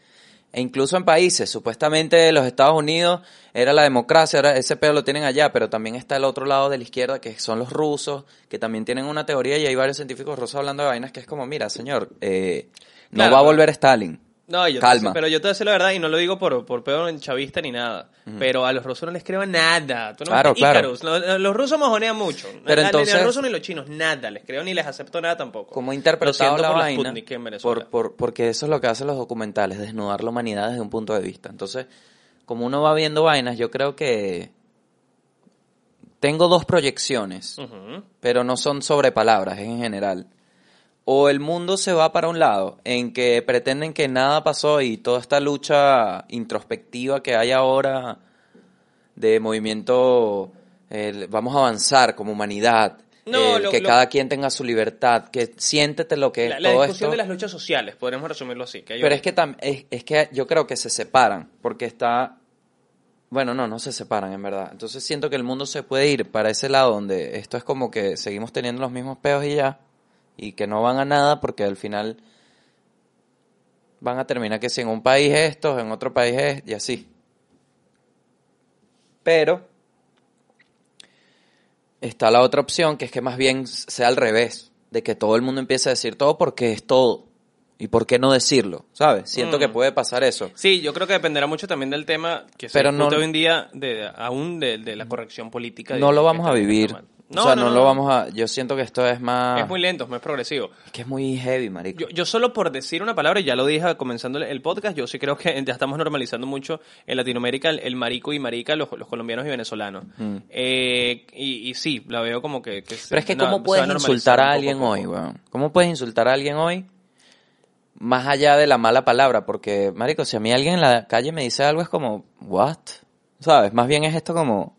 E incluso en países, supuestamente los Estados Unidos era la democracia, ahora ese pedo lo tienen allá, pero también está el otro lado de la izquierda, que son los rusos, que también tienen una teoría y hay varios científicos rusos hablando de vainas que es como, mira, señor, eh, no Claro, va a volver Stalin. No, yo Calma. sé- pero yo te voy a decir la verdad y no lo digo por, por peor en chavista ni nada. Pero a los rusos no les creo nada. Tú no Claro, claro. Los rusos mojonean mucho. Pero Ni entonces- los rusos ni los chinos, nada. Les creo ni les acepto nada tampoco. Como interpretado la por vaina, Sputnik en Venezuela. por, por- porque eso es lo que hacen los documentales, desnudar la humanidad desde un punto de vista. Entonces, como uno va viendo vainas, yo creo que tengo dos proyecciones. Pero no son sobre palabras, es en general. O el mundo se va para un lado, en que pretenden que nada pasó y toda esta lucha introspectiva que hay ahora de movimiento, el vamos a avanzar como humanidad, No, el lo- que lo- cada quien tenga su libertad, que siéntete lo que La, es la todo discusión esto. de las luchas sociales, podríamos resumirlo así. Que hay Pero un- es que, tam- es, es que yo creo que se separan, porque está... Bueno, no, no se separan en verdad. Entonces siento que el mundo se puede ir para ese lado donde esto es como que seguimos teniendo los mismos peos y ya, y que no van a nada porque al final van a terminar que si en un país estos, en otro país es, y así. Pero está la otra opción, que es que más bien sea al revés, de que todo el mundo empiece a decir todo porque es todo. ¿Y por qué no decirlo? ¿Sabes? Siento Mm. que puede pasar eso. Sí, yo creo que dependerá mucho también del tema que se Pero no- hoy en día, de, aún de, de la corrección política. No lo vamos a vivir. Mal. o sea, no, lo vamos a... Yo siento que esto es más... Es muy lento, es muy progresivo. Es que es muy heavy, marico. Yo, yo solo por decir una palabra, y ya lo dije comenzando el- podcast, yo sí creo que ya estamos normalizando mucho en Latinoamérica el, el marico y marica, los, los colombianos y venezolanos. Eh, y, y sí, la veo como que... Mm. Pero es que no, ¿cómo puedes insultar a alguien poco. hoy, weón? ¿Cómo puedes insultar a alguien hoy? Más allá de la mala palabra, porque, marico, si a mí alguien en la calle me dice algo es como, what? ¿Sabes? Más bien es esto como...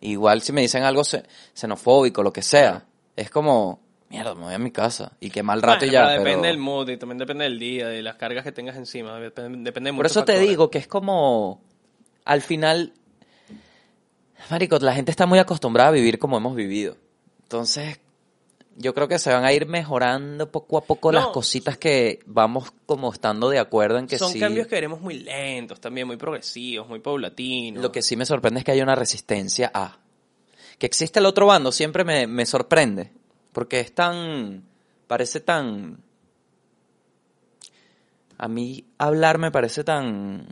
Igual si me dicen algo xe- xenofóbico, lo que sea, es como, mierda, me voy a mi casa y qué mal rato y ya. pero pero- depende del mood y también depende del día, de las cargas que tengas encima, depende, depende de Por eso te digo que es como, al final, Marico, la gente está muy acostumbrada a vivir como hemos vivido. Entonces, yo creo que se van a ir mejorando poco a poco No. las cositas que vamos como estando de acuerdo en que Son sí. cambios que veremos muy lentos también, muy progresivos, muy paulatinos. Lo que sí me sorprende es que hay una resistencia a. Que existe el otro bando siempre me, me sorprende. Porque es tan. Parece tan. A mí hablar me parece tan.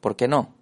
¿Por qué no?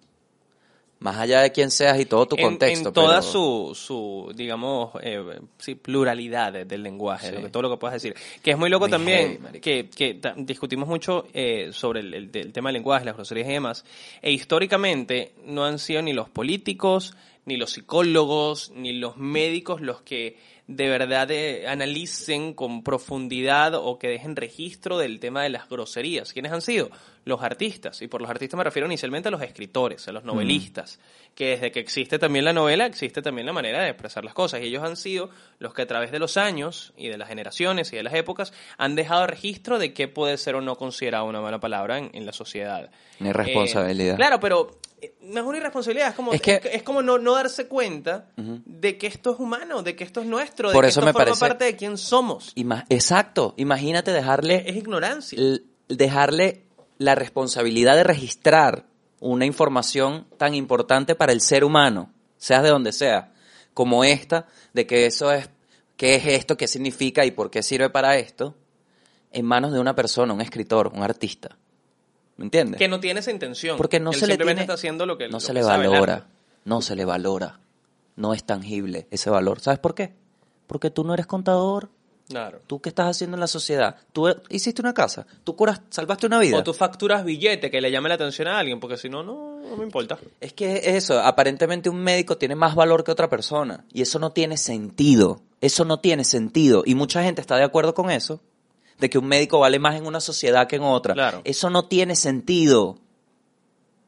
Más allá de quién seas y todo tu en, contexto. en toda pero- su, su, digamos, eh, sí, pluralidad de- del lenguaje, Sí. lo que, todo lo que puedas decir. Que es muy loco Muy también, que, discutimos mucho eh, sobre el, el- el tema del lenguaje, las groserías y demás, e históricamente no han sido ni los políticos, ni los psicólogos, ni los médicos los que de verdad eh, analicen con profundidad o que dejen registro del tema de las groserías. ¿Quiénes han sido? Los artistas. Y por los artistas me refiero inicialmente a los escritores, a los novelistas. Que desde que existe también la novela, existe también la manera de expresar las cosas. Y ellos han sido los que a través de los años y de las generaciones y de las épocas han dejado registro de qué puede ser o no considerado una mala palabra en, en la sociedad. Ni responsabilidad. Eh, claro, pero no es una irresponsabilidad, es como, Es que- es, es como no, no darse cuenta de que esto es humano, de que esto es nuestro, de Por que eso esto me forma parece- parte de quién somos. Ima- Exacto, imagínate dejarle Es ignorancia. dejarle la responsabilidad de registrar una información tan importante para el ser humano, seas de donde sea, como esta, de que eso es, qué es esto, qué significa y por qué sirve para esto, en manos de una persona, un escritor, un artista. ¿Me entiendes? que no tiene esa intención. Porque no Él se le tiene- está haciendo lo que no lo se que le valora, no se le valora, no es tangible ese valor. ¿Sabes por qué? Porque tú no eres contador, Claro. tú qué estás haciendo en la sociedad, tú hiciste una casa, tú curas, salvaste una vida. O tú facturas billete que le llame la atención a alguien, porque si no, no, no me importa. Es que es eso, aparentemente un médico tiene más valor que otra persona y eso no tiene sentido, eso no tiene sentido y mucha gente está de acuerdo con eso, de que un médico vale más en una sociedad que en otra. Claro. Eso no tiene sentido.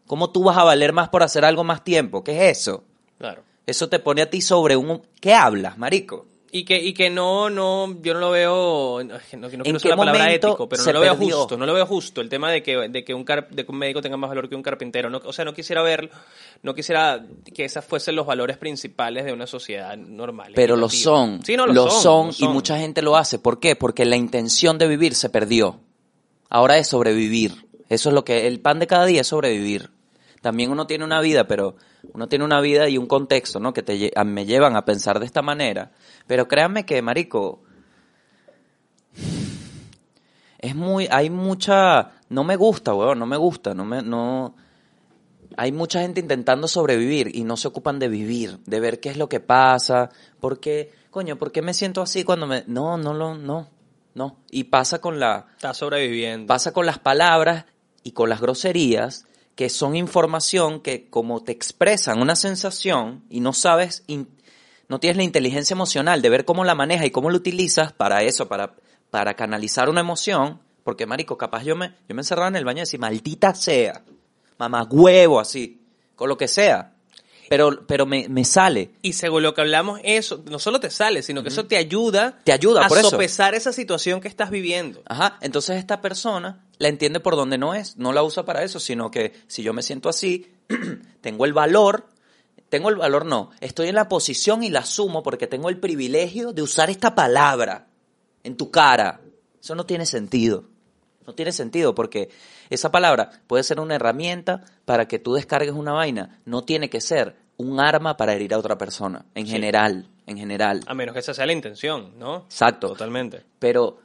¿Cómo tú vas a valer más por hacer algo más tiempo? ¿Qué es eso? Claro. Eso te pone a ti sobre un... ¿Qué hablas, marico? Y que, y que no, no, yo no lo veo, no, no, quiero usar la palabra ético, pero no lo veo perdió? justo, no lo veo justo el tema de que, de que un car- de que un médico tenga más valor que un carpintero. No, o sea, no quisiera ver, no quisiera que esos fuesen los valores principales de una sociedad normal. Pero lo son, Sí, no, lo, lo son, son, lo y son. mucha gente lo hace. ¿Por qué? Porque la intención de vivir se perdió. Ahora es sobrevivir. Eso es lo que el pan de cada día es sobrevivir. También uno tiene una vida, pero uno tiene una vida y un contexto, ¿no? Que te a- me llevan a pensar de esta manera. Pero créanme que, marico, es muy, hay mucha, no me gusta, weón, no me gusta, no me, no, hay mucha gente intentando sobrevivir y no se ocupan de vivir, de ver qué es lo que pasa, porque, coño, ¿por qué me siento así cuando me, no, no lo, no, no, y pasa con la, Está sobreviviendo. pasa con las palabras y con las groserías que son información que como te expresan una sensación y no sabes, no tienes la inteligencia emocional de ver cómo la manejas y cómo la utilizas para eso, para, para canalizar una emoción, porque marico, capaz yo me, yo me encerraba en el baño y decía, maldita sea, mamá huevo así, con lo que sea, pero, pero me, me sale. Y según lo que hablamos, eso no solo te sale, sino que eso te ayuda, Te ayuda, a por eso. sopesar esa situación que estás viviendo. Ajá, entonces esta persona la entiende por donde no es, no la usa para eso, sino que si yo me siento así, (clears throat) tengo el valor, tengo el valor no, estoy en la posición y la asumo porque tengo el privilegio de usar esta palabra en tu cara. Eso no tiene sentido. No tiene sentido porque esa palabra puede ser una herramienta para que tú descargues una vaina, no tiene que ser un arma para herir a otra persona, en Sí. general, en general. A menos que esa sea la intención, ¿no? Exacto. Totalmente. Pero,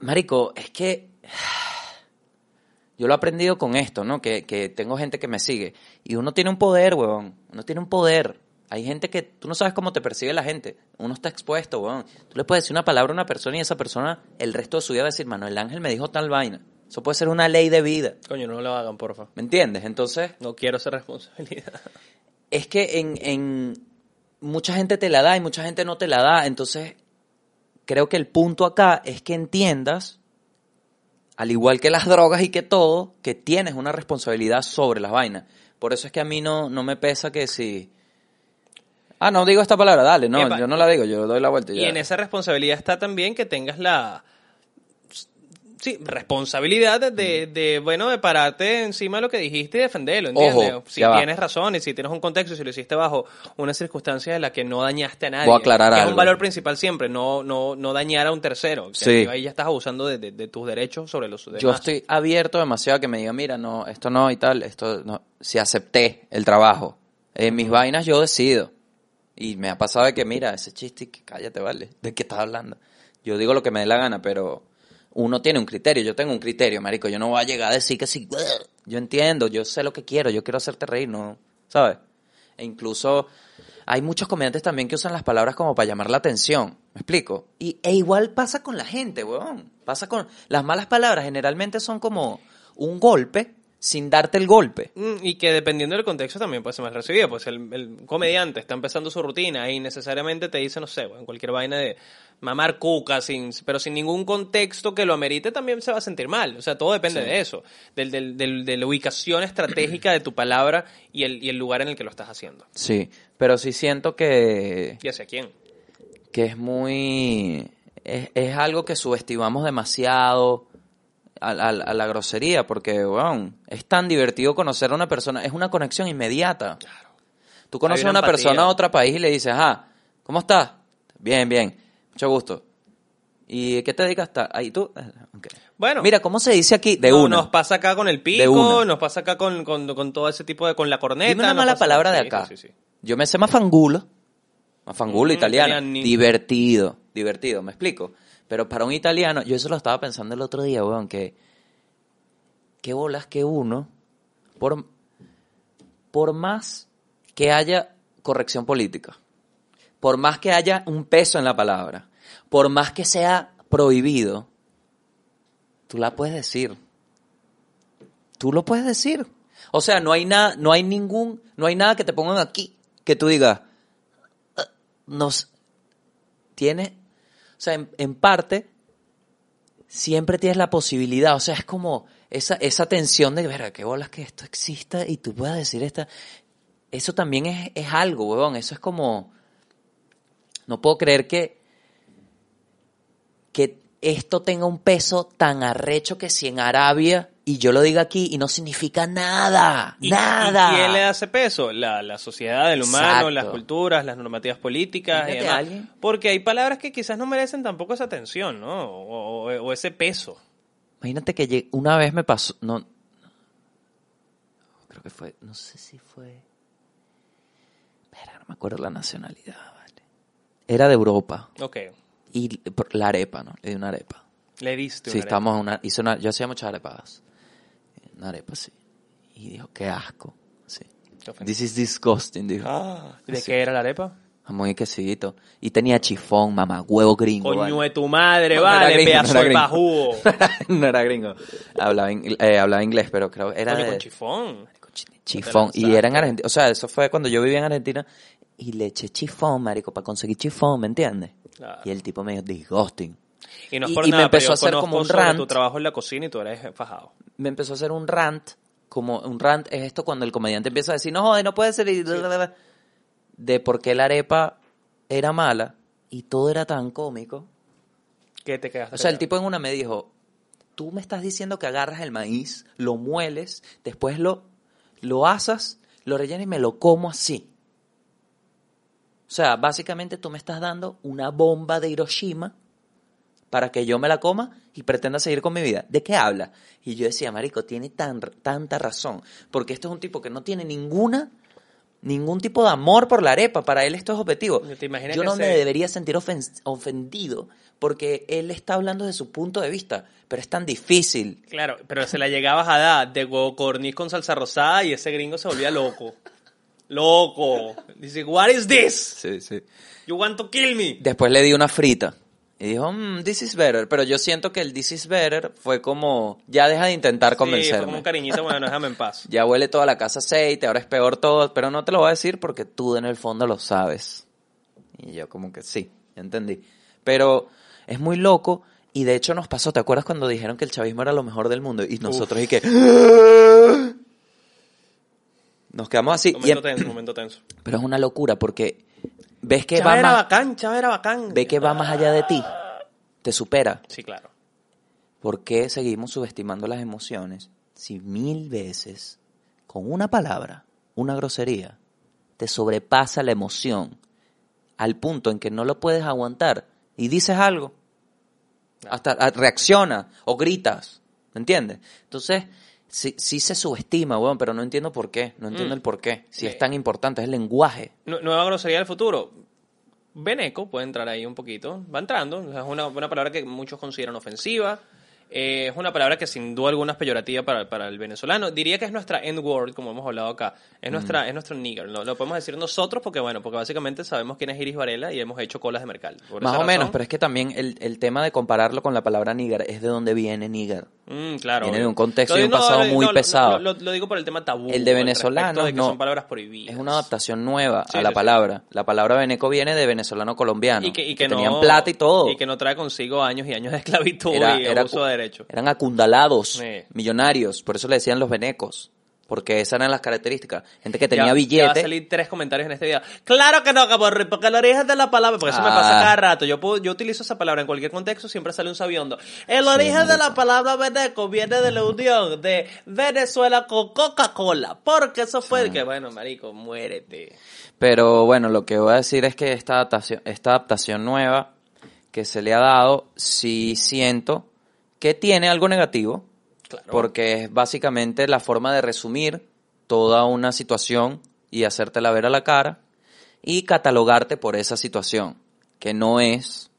Marico, es que (sighs) yo lo he aprendido con esto, ¿no? Que, que tengo gente que me sigue. Y uno tiene un poder, huevón. Uno tiene un poder. Hay gente que tú no sabes cómo te percibe la gente. Uno está expuesto, huevón. Tú le puedes decir una palabra a una persona y esa persona el resto de su vida va a decir, Manuel Ángel me dijo tal vaina. Eso puede ser una ley de vida. Coño, no lo hagan, porfa. ¿Me entiendes? Entonces, No quiero esa responsabilidad. (laughs) es que en, en mucha gente te la da y mucha gente no te la da. Entonces, creo que el punto acá es que entiendas, al igual que las drogas y que todo, que tienes una responsabilidad sobre las vainas. Por eso es que a mí no, no me pesa que si... Ah, no digo esta palabra, dale, no, Epa. yo no la digo, yo doy la vuelta y ya. en esa responsabilidad está también que tengas la sí, responsabilidad de, de, de, bueno, de pararte encima de lo que dijiste y defenderlo, ¿entiendes? Ojo, si va. tienes razón y si tienes un contexto y si lo hiciste bajo una circunstancia en la que no dañaste a nadie. Voy a aclarar que Es algo. un valor principal siempre, no, no, no dañar a un tercero. que Sí. Ahí ya estás abusando de, de- de tus derechos sobre los demás. Yo estoy abierto demasiado a que me digan, mira, no, esto no y tal, esto no. Si acepté el trabajo, en mis vainas yo decido. Y me ha pasado de que, mira, ese chiste, que cállate, vale, ¿de qué estás hablando? Yo digo lo que me dé la gana, pero uno tiene un criterio, yo tengo un criterio, marico, yo no voy a llegar a decir que sí, yo entiendo, yo sé lo que quiero, yo quiero hacerte reír, ¿no? ¿Sabes? E incluso hay muchos comediantes también que usan las palabras como para llamar la atención, ¿me explico? Y, e igual pasa con la gente, weón. Pasa con... Las malas palabras generalmente son como un golpe sin darte el golpe. Mm, Y que dependiendo del contexto también puede ser más recibido. Pues el, el comediante está empezando su rutina y necesariamente te dice, no sé, en cualquier vaina de mamar cuca, sin, pero sin ningún contexto que lo amerite, también se va a sentir mal. O sea, todo depende de eso, del, del, del- de la ubicación estratégica de tu palabra y el, y el lugar en el que lo estás haciendo. Sí, pero sí siento que, ¿Y hacia quién? que es muy... Es, es algo que subestimamos demasiado. a, a- a la grosería, porque, weón, es tan divertido conocer a una persona, es una conexión inmediata. Tú conoces a una persona de otro país y le dices, ah, ¿cómo estás? Bien, bien, mucho gusto. ¿Y qué te dedicas? Ahí tú. Ok. Bueno. Mira, ¿cómo se dice aquí? De No, una. Nos pasa acá con el pico, nos pasa acá con, con, con todo ese tipo de, con la corneta. Dime una mala palabra de acá. sí, sí, sí. Yo me sé mafangulo. Mafangulo Mm, italiano. italiani. Divertido. Divertido, me explico. Pero para un italiano, yo eso lo estaba pensando el otro día, weón, que. Qué bolas que uno. Por, por más que haya corrección política. Por más que haya un peso en la palabra. Por más que sea prohibido. Tú la puedes decir tú lo puedes decir. O sea, no hay nada, no hay ningún, no hay nada que te pongan aquí que tú digas, "Ah, nos tiene, o sea, en, parte siempre tienes la posibilidad, o sea, es como esa esa tensión de ver qué bolas que esto exista y tú puedas decir esta, eso también es, es algo, huevón, eso es como, no puedo creer que que esto tenga un peso tan arrecho que si en Arabia y yo lo diga aquí y no significa nada, ¿Y- nada. ¿Y quién le hace peso? La, la sociedad, el humano, Exacto. las culturas, las normativas políticas y demás. Porque hay palabras que quizás no merecen tampoco esa atención, ¿no? O, o- o ese peso. Imagínate que una vez me pasó, no, creo que fue, no sé si fue, Verga, no me acuerdo la nacionalidad. Era de Europa Ok. y la arepa, ¿no? Le di una arepa. Le diste Sí, una estamos en una, hice una, yo hacía muchas arepas. Una arepa, sí. Y dijo, qué asco. Sí. This is disgusting, dijo. Ah, ¿De Sí. qué era la arepa? Jamón y quesito. Y tenía chifón, mamá, huevo gringo. Coño vale. de tu madre, No, vale, pedazo no era de bajugo. (laughs) no era gringo. Hablaba, ingl- eh, hablaba inglés, pero creo era Coño, de con chifón. chifón. Y lanzaste. era en Argentina. O sea, eso fue cuando yo vivía en Argentina. Y le eché chifón, marico, para conseguir chifón, ¿me entiendes? Claro. Y el tipo me dijo, disgusting. Y no es Y- por y me nada, empezó a hacer como un rant. tu trabajo en la cocina y tú eres fajado. me empezó a hacer un rant, como un rant es esto cuando el comediante empieza a decir, no joder, no puede ser, y de por qué la arepa era mala y todo era tan cómico. ¿Qué te quedaste? O sea, el tipo en una me dijo, tú me estás diciendo que agarras el maíz, lo mueles, después lo, lo asas, lo rellenas y me lo como así. O sea, básicamente tú me estás dando una bomba de Hiroshima para que yo me la coma y pretenda seguir con mi vida. ¿De qué habla? Y yo decía, marico, tiene tan, tanta razón, porque este es un tipo que no tiene ninguna ningún tipo de amor por la arepa, para él esto es objetivo. ¿Te imaginas Yo no me se- debería sentir ofen- ofendido porque él está hablando de su punto de vista, pero es tan difícil. Claro, pero se la llegabas a dar de huevo corniz con salsa rosada y ese gringo se volvía loco. (laughs) Loco. Dice, what is this? Sí, sí. You want to kill me? Después le di una frita y dijo, "Mm, this is better, pero yo siento que el this is better fue como, ya deja de intentar Sí, fue como convencerme. un cariñito, bueno, (laughs) déjame en paz. Ya huele toda la casa aceite, ahora es peor todo, pero no te lo voy a decir porque tú en el fondo lo sabes. Y yo como que sí, ya entendí. Pero es muy loco y de hecho nos pasó, ¿te acuerdas cuando dijeron que el chavismo era lo mejor del mundo? Y nosotros y que... Nos quedamos así. Momento tenso, (clears throat) momento tenso. pero es una locura porque ves que va Chávez era más, bacán, Chávez era bacán. ve que va más allá de ti, te supera. Sí, claro. ¿Por qué seguimos subestimando las emociones si mil veces, con una palabra, una grosería, te sobrepasa la emoción al punto en que no lo puedes aguantar y dices algo? Hasta ah, reacciona o gritas, ¿me entiendes? Entonces, sí, sí se subestima, weón, pero no entiendo por qué, no entiendo Mm. el por qué. Si Sí. es tan importante, es el lenguaje. Nu- Nueva grosería del futuro. Beneco puede entrar ahí un poquito. Va entrando. Es una, una palabra que muchos consideran ofensiva. Eh, es una palabra que sin duda alguna es peyorativa para, para el venezolano. Diría que es nuestra N-word, como hemos hablado acá. Es Mm. nuestra, es nuestro nigger. Lo, lo podemos decir nosotros porque, bueno, porque básicamente sabemos quién es Iris Varela y hemos hecho colas de mercal. Por Más o menos, pero es que también el, el tema de compararlo con la palabra nigger es de donde viene nigger. Mm, claro. Viene de un contexto y un pasado muy pesado. Lo, digo por el tema tabú. El de venezolano, de que no. son palabras prohibidas. Es una adaptación nueva Sí, a la sí, sí. palabra. La palabra veneco viene de venezolano colombiano. Y que, y que no, tenían plata y todo. Y que no trae consigo años y años de esclavitud Era- y era abuso de derecho. Eran acundalados, Sí. millonarios. Por eso le decían los venecos. porque esas eran las características. Gente que tenía Ya- Ya va a billete. salir tres comentarios en este video. Claro que no, caborri, porque el origen de la palabra, porque eso me Ah. pasa cada rato. Yo puedo, yo utilizo esa palabra en cualquier contexto, siempre sale un sabiondo. El origen de la palabra veneco viene de la unión de Venezuela con Coca-Cola, porque eso fue que bueno, marico, muérete. Pero bueno, lo que voy a decir es que esta adaptación, esta adaptación nueva que se le ha dado, sí siento que tiene algo negativo. Claro. Porque es básicamente la forma de resumir toda una situación y hacértela ver a la cara y catalogarte por esa situación, que no es,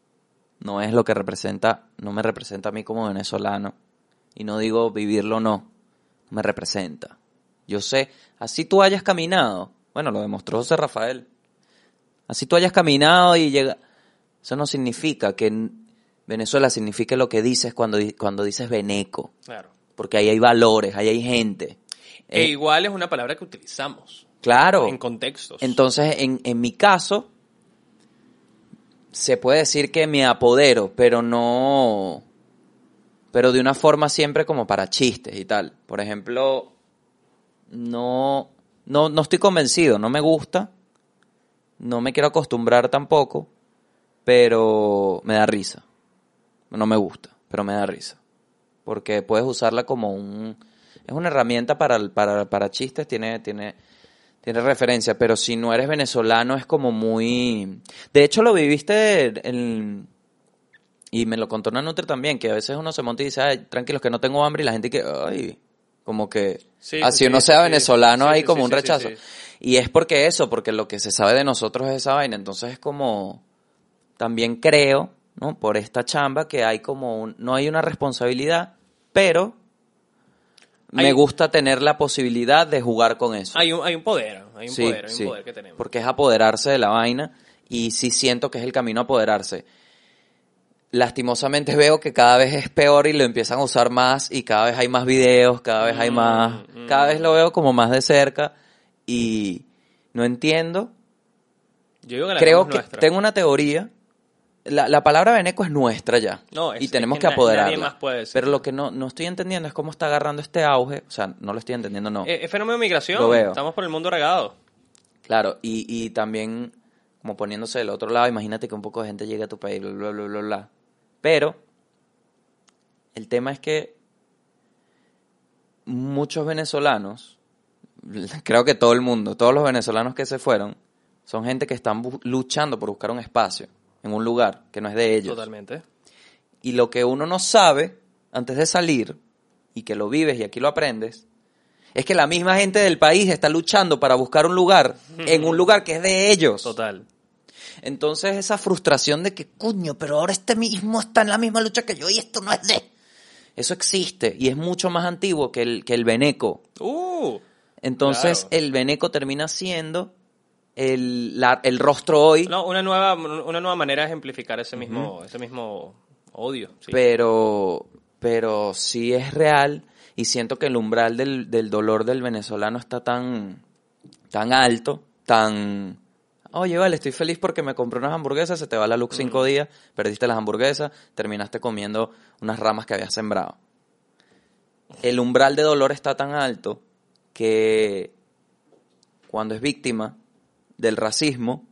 no es lo que representa, no me representa a mí como venezolano. Y no digo vivirlo no, me representa. Yo sé, así tú hayas caminado, bueno, lo demostró José Rafael, así tú hayas caminado y llega, eso no significa que Venezuela signifique lo que dices cuando, cuando dices veneco Claro. porque ahí hay valores, ahí hay gente. E Eh, igual es una palabra que utilizamos claro. en contextos. Entonces, en, en mi caso, se puede decir que me apodero, pero no. Pero de una forma siempre como para chistes y tal. Por ejemplo, no, no, no estoy convencido, no me gusta. No me quiero acostumbrar tampoco, pero me da risa. No me gusta, pero me da risa. Porque puedes usarla como un... Es una herramienta para, para, para chistes, tiene, tiene, tiene referencia, pero si no eres venezolano es como muy... De hecho lo viviste en... Y me lo contó una Nutri también, que a veces uno se monta y dice, ay, tranquilos que no tengo hambre, y la gente que, ay, como que... Sí, así sí, uno sea sí. venezolano hay como un rechazo. Y es porque eso, porque lo que se sabe de nosotros es esa vaina, entonces es como... También creo, ¿no? Por esta chamba que hay como un... No hay una responsabilidad, pero... Hay- Me gusta tener la posibilidad de jugar con eso. Hay un, hay un poder, hay un Sí, poder, hay sí, un poder que tenemos. Porque es apoderarse de la vaina y sí siento que es el camino a apoderarse. Lastimosamente veo que cada vez es peor y lo empiezan a usar más y cada vez hay más videos, cada vez hay Mm, más, cada vez lo veo como más de cerca y no entiendo. Yo digo que la Creo que nuestra. tengo una teoría. La, la palabra veneco es nuestra ya. No, es- y es tenemos que que, apoderarla. nadie más puede. Pero lo que no, no estoy entendiendo es cómo está agarrando este auge. O sea, no lo estoy entendiendo, no. Eh, Es fenómeno de migración. Lo veo. Estamos por el mundo regado. Claro, y, y también como poniéndose del otro lado, imagínate que un poco de gente llegue a tu país, bla, bla, bla, bla, bla. Pero el tema es que muchos venezolanos, (laughs) creo que todo el mundo, todos los venezolanos que se fueron, son gente que están luchando por buscar un espacio en un lugar que no es de ellos. Totalmente. Y lo que uno no sabe antes de salir, y que lo vives y aquí lo aprendes, es que la misma gente del país está luchando para buscar un lugar en un lugar que es de ellos. Total. Entonces esa frustración de que, coño, pero ahora este mismo está en la misma lucha que yo y esto no es de... Eso existe y es mucho más antiguo que el, que el veneco. Uh, Entonces Claro. el veneco termina siendo el, la- el rostro hoy, no, una nueva, una nueva manera de ejemplificar ese mismo, ese mismo odio. sí. pero, pero sí es real y siento que el umbral del, del dolor del venezolano está tan, tan alto, tan... Oye, vale, estoy feliz porque me compré unas hamburguesas, se te va la luz cinco días, perdiste las hamburguesas, terminaste comiendo unas ramas que habías sembrado. El umbral de dolor está tan alto que cuando es víctima del racismo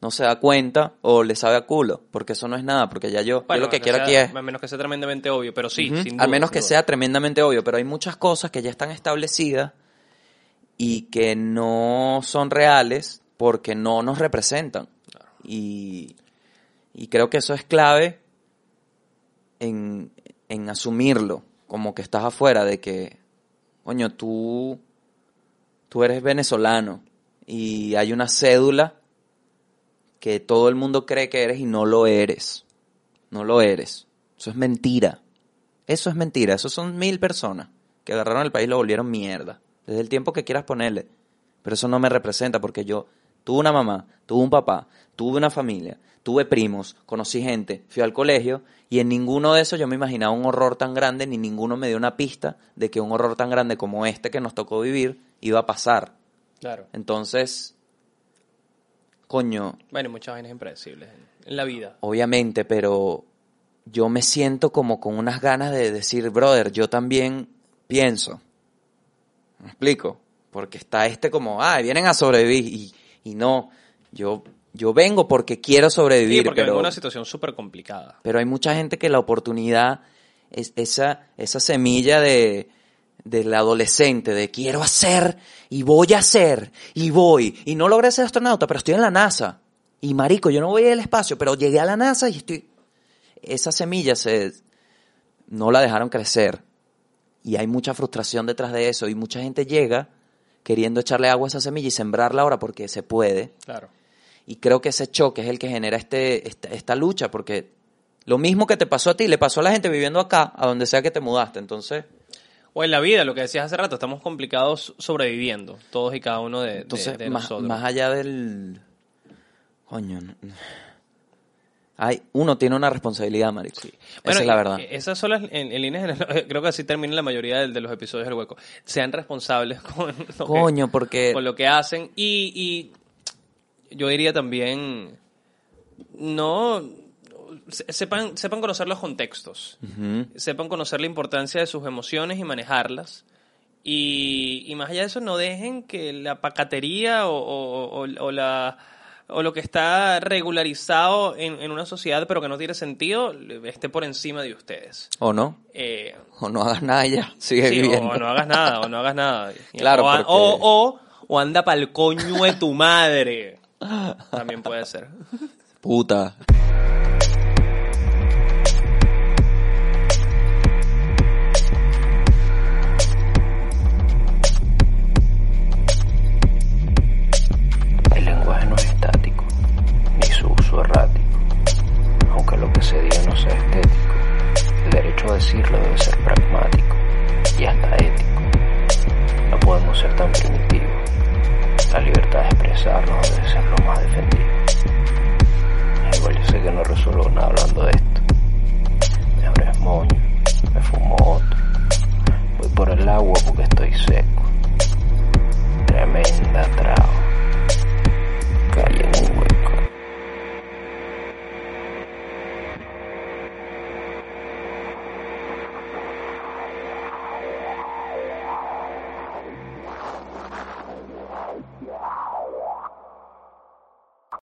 no se da cuenta o le sabe a culo, porque eso no es nada, porque ya yo, lo que que quiero sea- aquí es... A menos que sea tremendamente obvio, pero sí, Ujú, sin duda, Al menos sin que duda. sea tremendamente obvio, pero hay muchas cosas que ya están establecidas y que no son reales porque no nos representan. Y, y creo que eso es clave en, en asumirlo, como que estás afuera de que, coño, tú, tú eres venezolano y hay una cédula que todo el mundo cree que eres y no lo eres. No lo eres. Eso es mentira. Eso es mentira. Eso son mil personas que agarraron el país y lo volvieron mierda. Desde el tiempo que quieras ponerle. Pero eso no me representa porque yo tuve una mamá, tuve un papá, tuve una familia, tuve primos, conocí gente, fui al colegio y en ninguno de esos yo me imaginaba un horror tan grande ni ninguno me dio una pista de que un horror tan grande como este que nos tocó vivir iba a pasar. Claro. Entonces, coño, Bueno, muchas vainas impredecibles en, la vida. obviamente, pero yo me siento como con unas ganas de decir, brother, yo también pienso. ¿Me explico? Porque está este como, ah, vienen a sobrevivir y, y no, yo, yo vengo porque quiero sobrevivir, Sí, porque pero, una situación súper complicada. pero hay mucha gente que la oportunidad es esa, esa semilla de del adolescente, de quiero hacer y voy a hacer y voy. Y no logré ser astronauta, pero estoy en la NASA. Y marico, yo no voy al espacio, pero llegué a la NASA y estoy... Esa semilla se, no la dejaron crecer. Y hay mucha frustración detrás de eso. Y mucha gente llega queriendo echarle agua a esa semilla y sembrarla ahora porque se puede. Claro. Y creo que ese choque es el que genera este, esta, esta lucha, porque lo mismo que te pasó a ti, le pasó a la gente viviendo acá, a donde sea que te mudaste. Entonces, O en la vida, lo que decías hace rato, estamos complicados sobreviviendo, todos y cada uno de, entonces de más, nosotros. más allá del... Coño, no- hay, uno tiene una responsabilidad, marico. Esa Bueno, es la verdad. y Esas son las, en, en líneas generales, (laughs) creo que así termina la mayoría de, de los episodios del hueco. Sean responsables (laughs) con lo, Coño, que, porque... con lo que hacen y, y yo diría también, no, sepan, sepan conocer los contextos, Ujú. sepan conocer la importancia de sus emociones y manejarlas. Y, y más allá de eso, no dejen que la pacatería o, o- o- o la, o lo que está regularizado en, en una sociedad pero que no tiene sentido esté por encima de ustedes. ¿O no? Eh, O no hagas nada ya. Sigue sí, viviendo. o no hagas nada, o no hagas nada. (laughs) Claro, o, porque- o, o, o anda pa'l coño de tu madre. También puede ser. Puta. lo que se diga no sea estético. El derecho a decirlo debe ser pragmático y hasta ético. No podemos ser tan primitivos. La libertad de expresarnos debe ser lo más defendido. Igual yo sé que no resuelvo nada hablando de esto. Me abres moño, me fumo otro. Voy por el agua porque estoy seco. Tremenda trago. Calle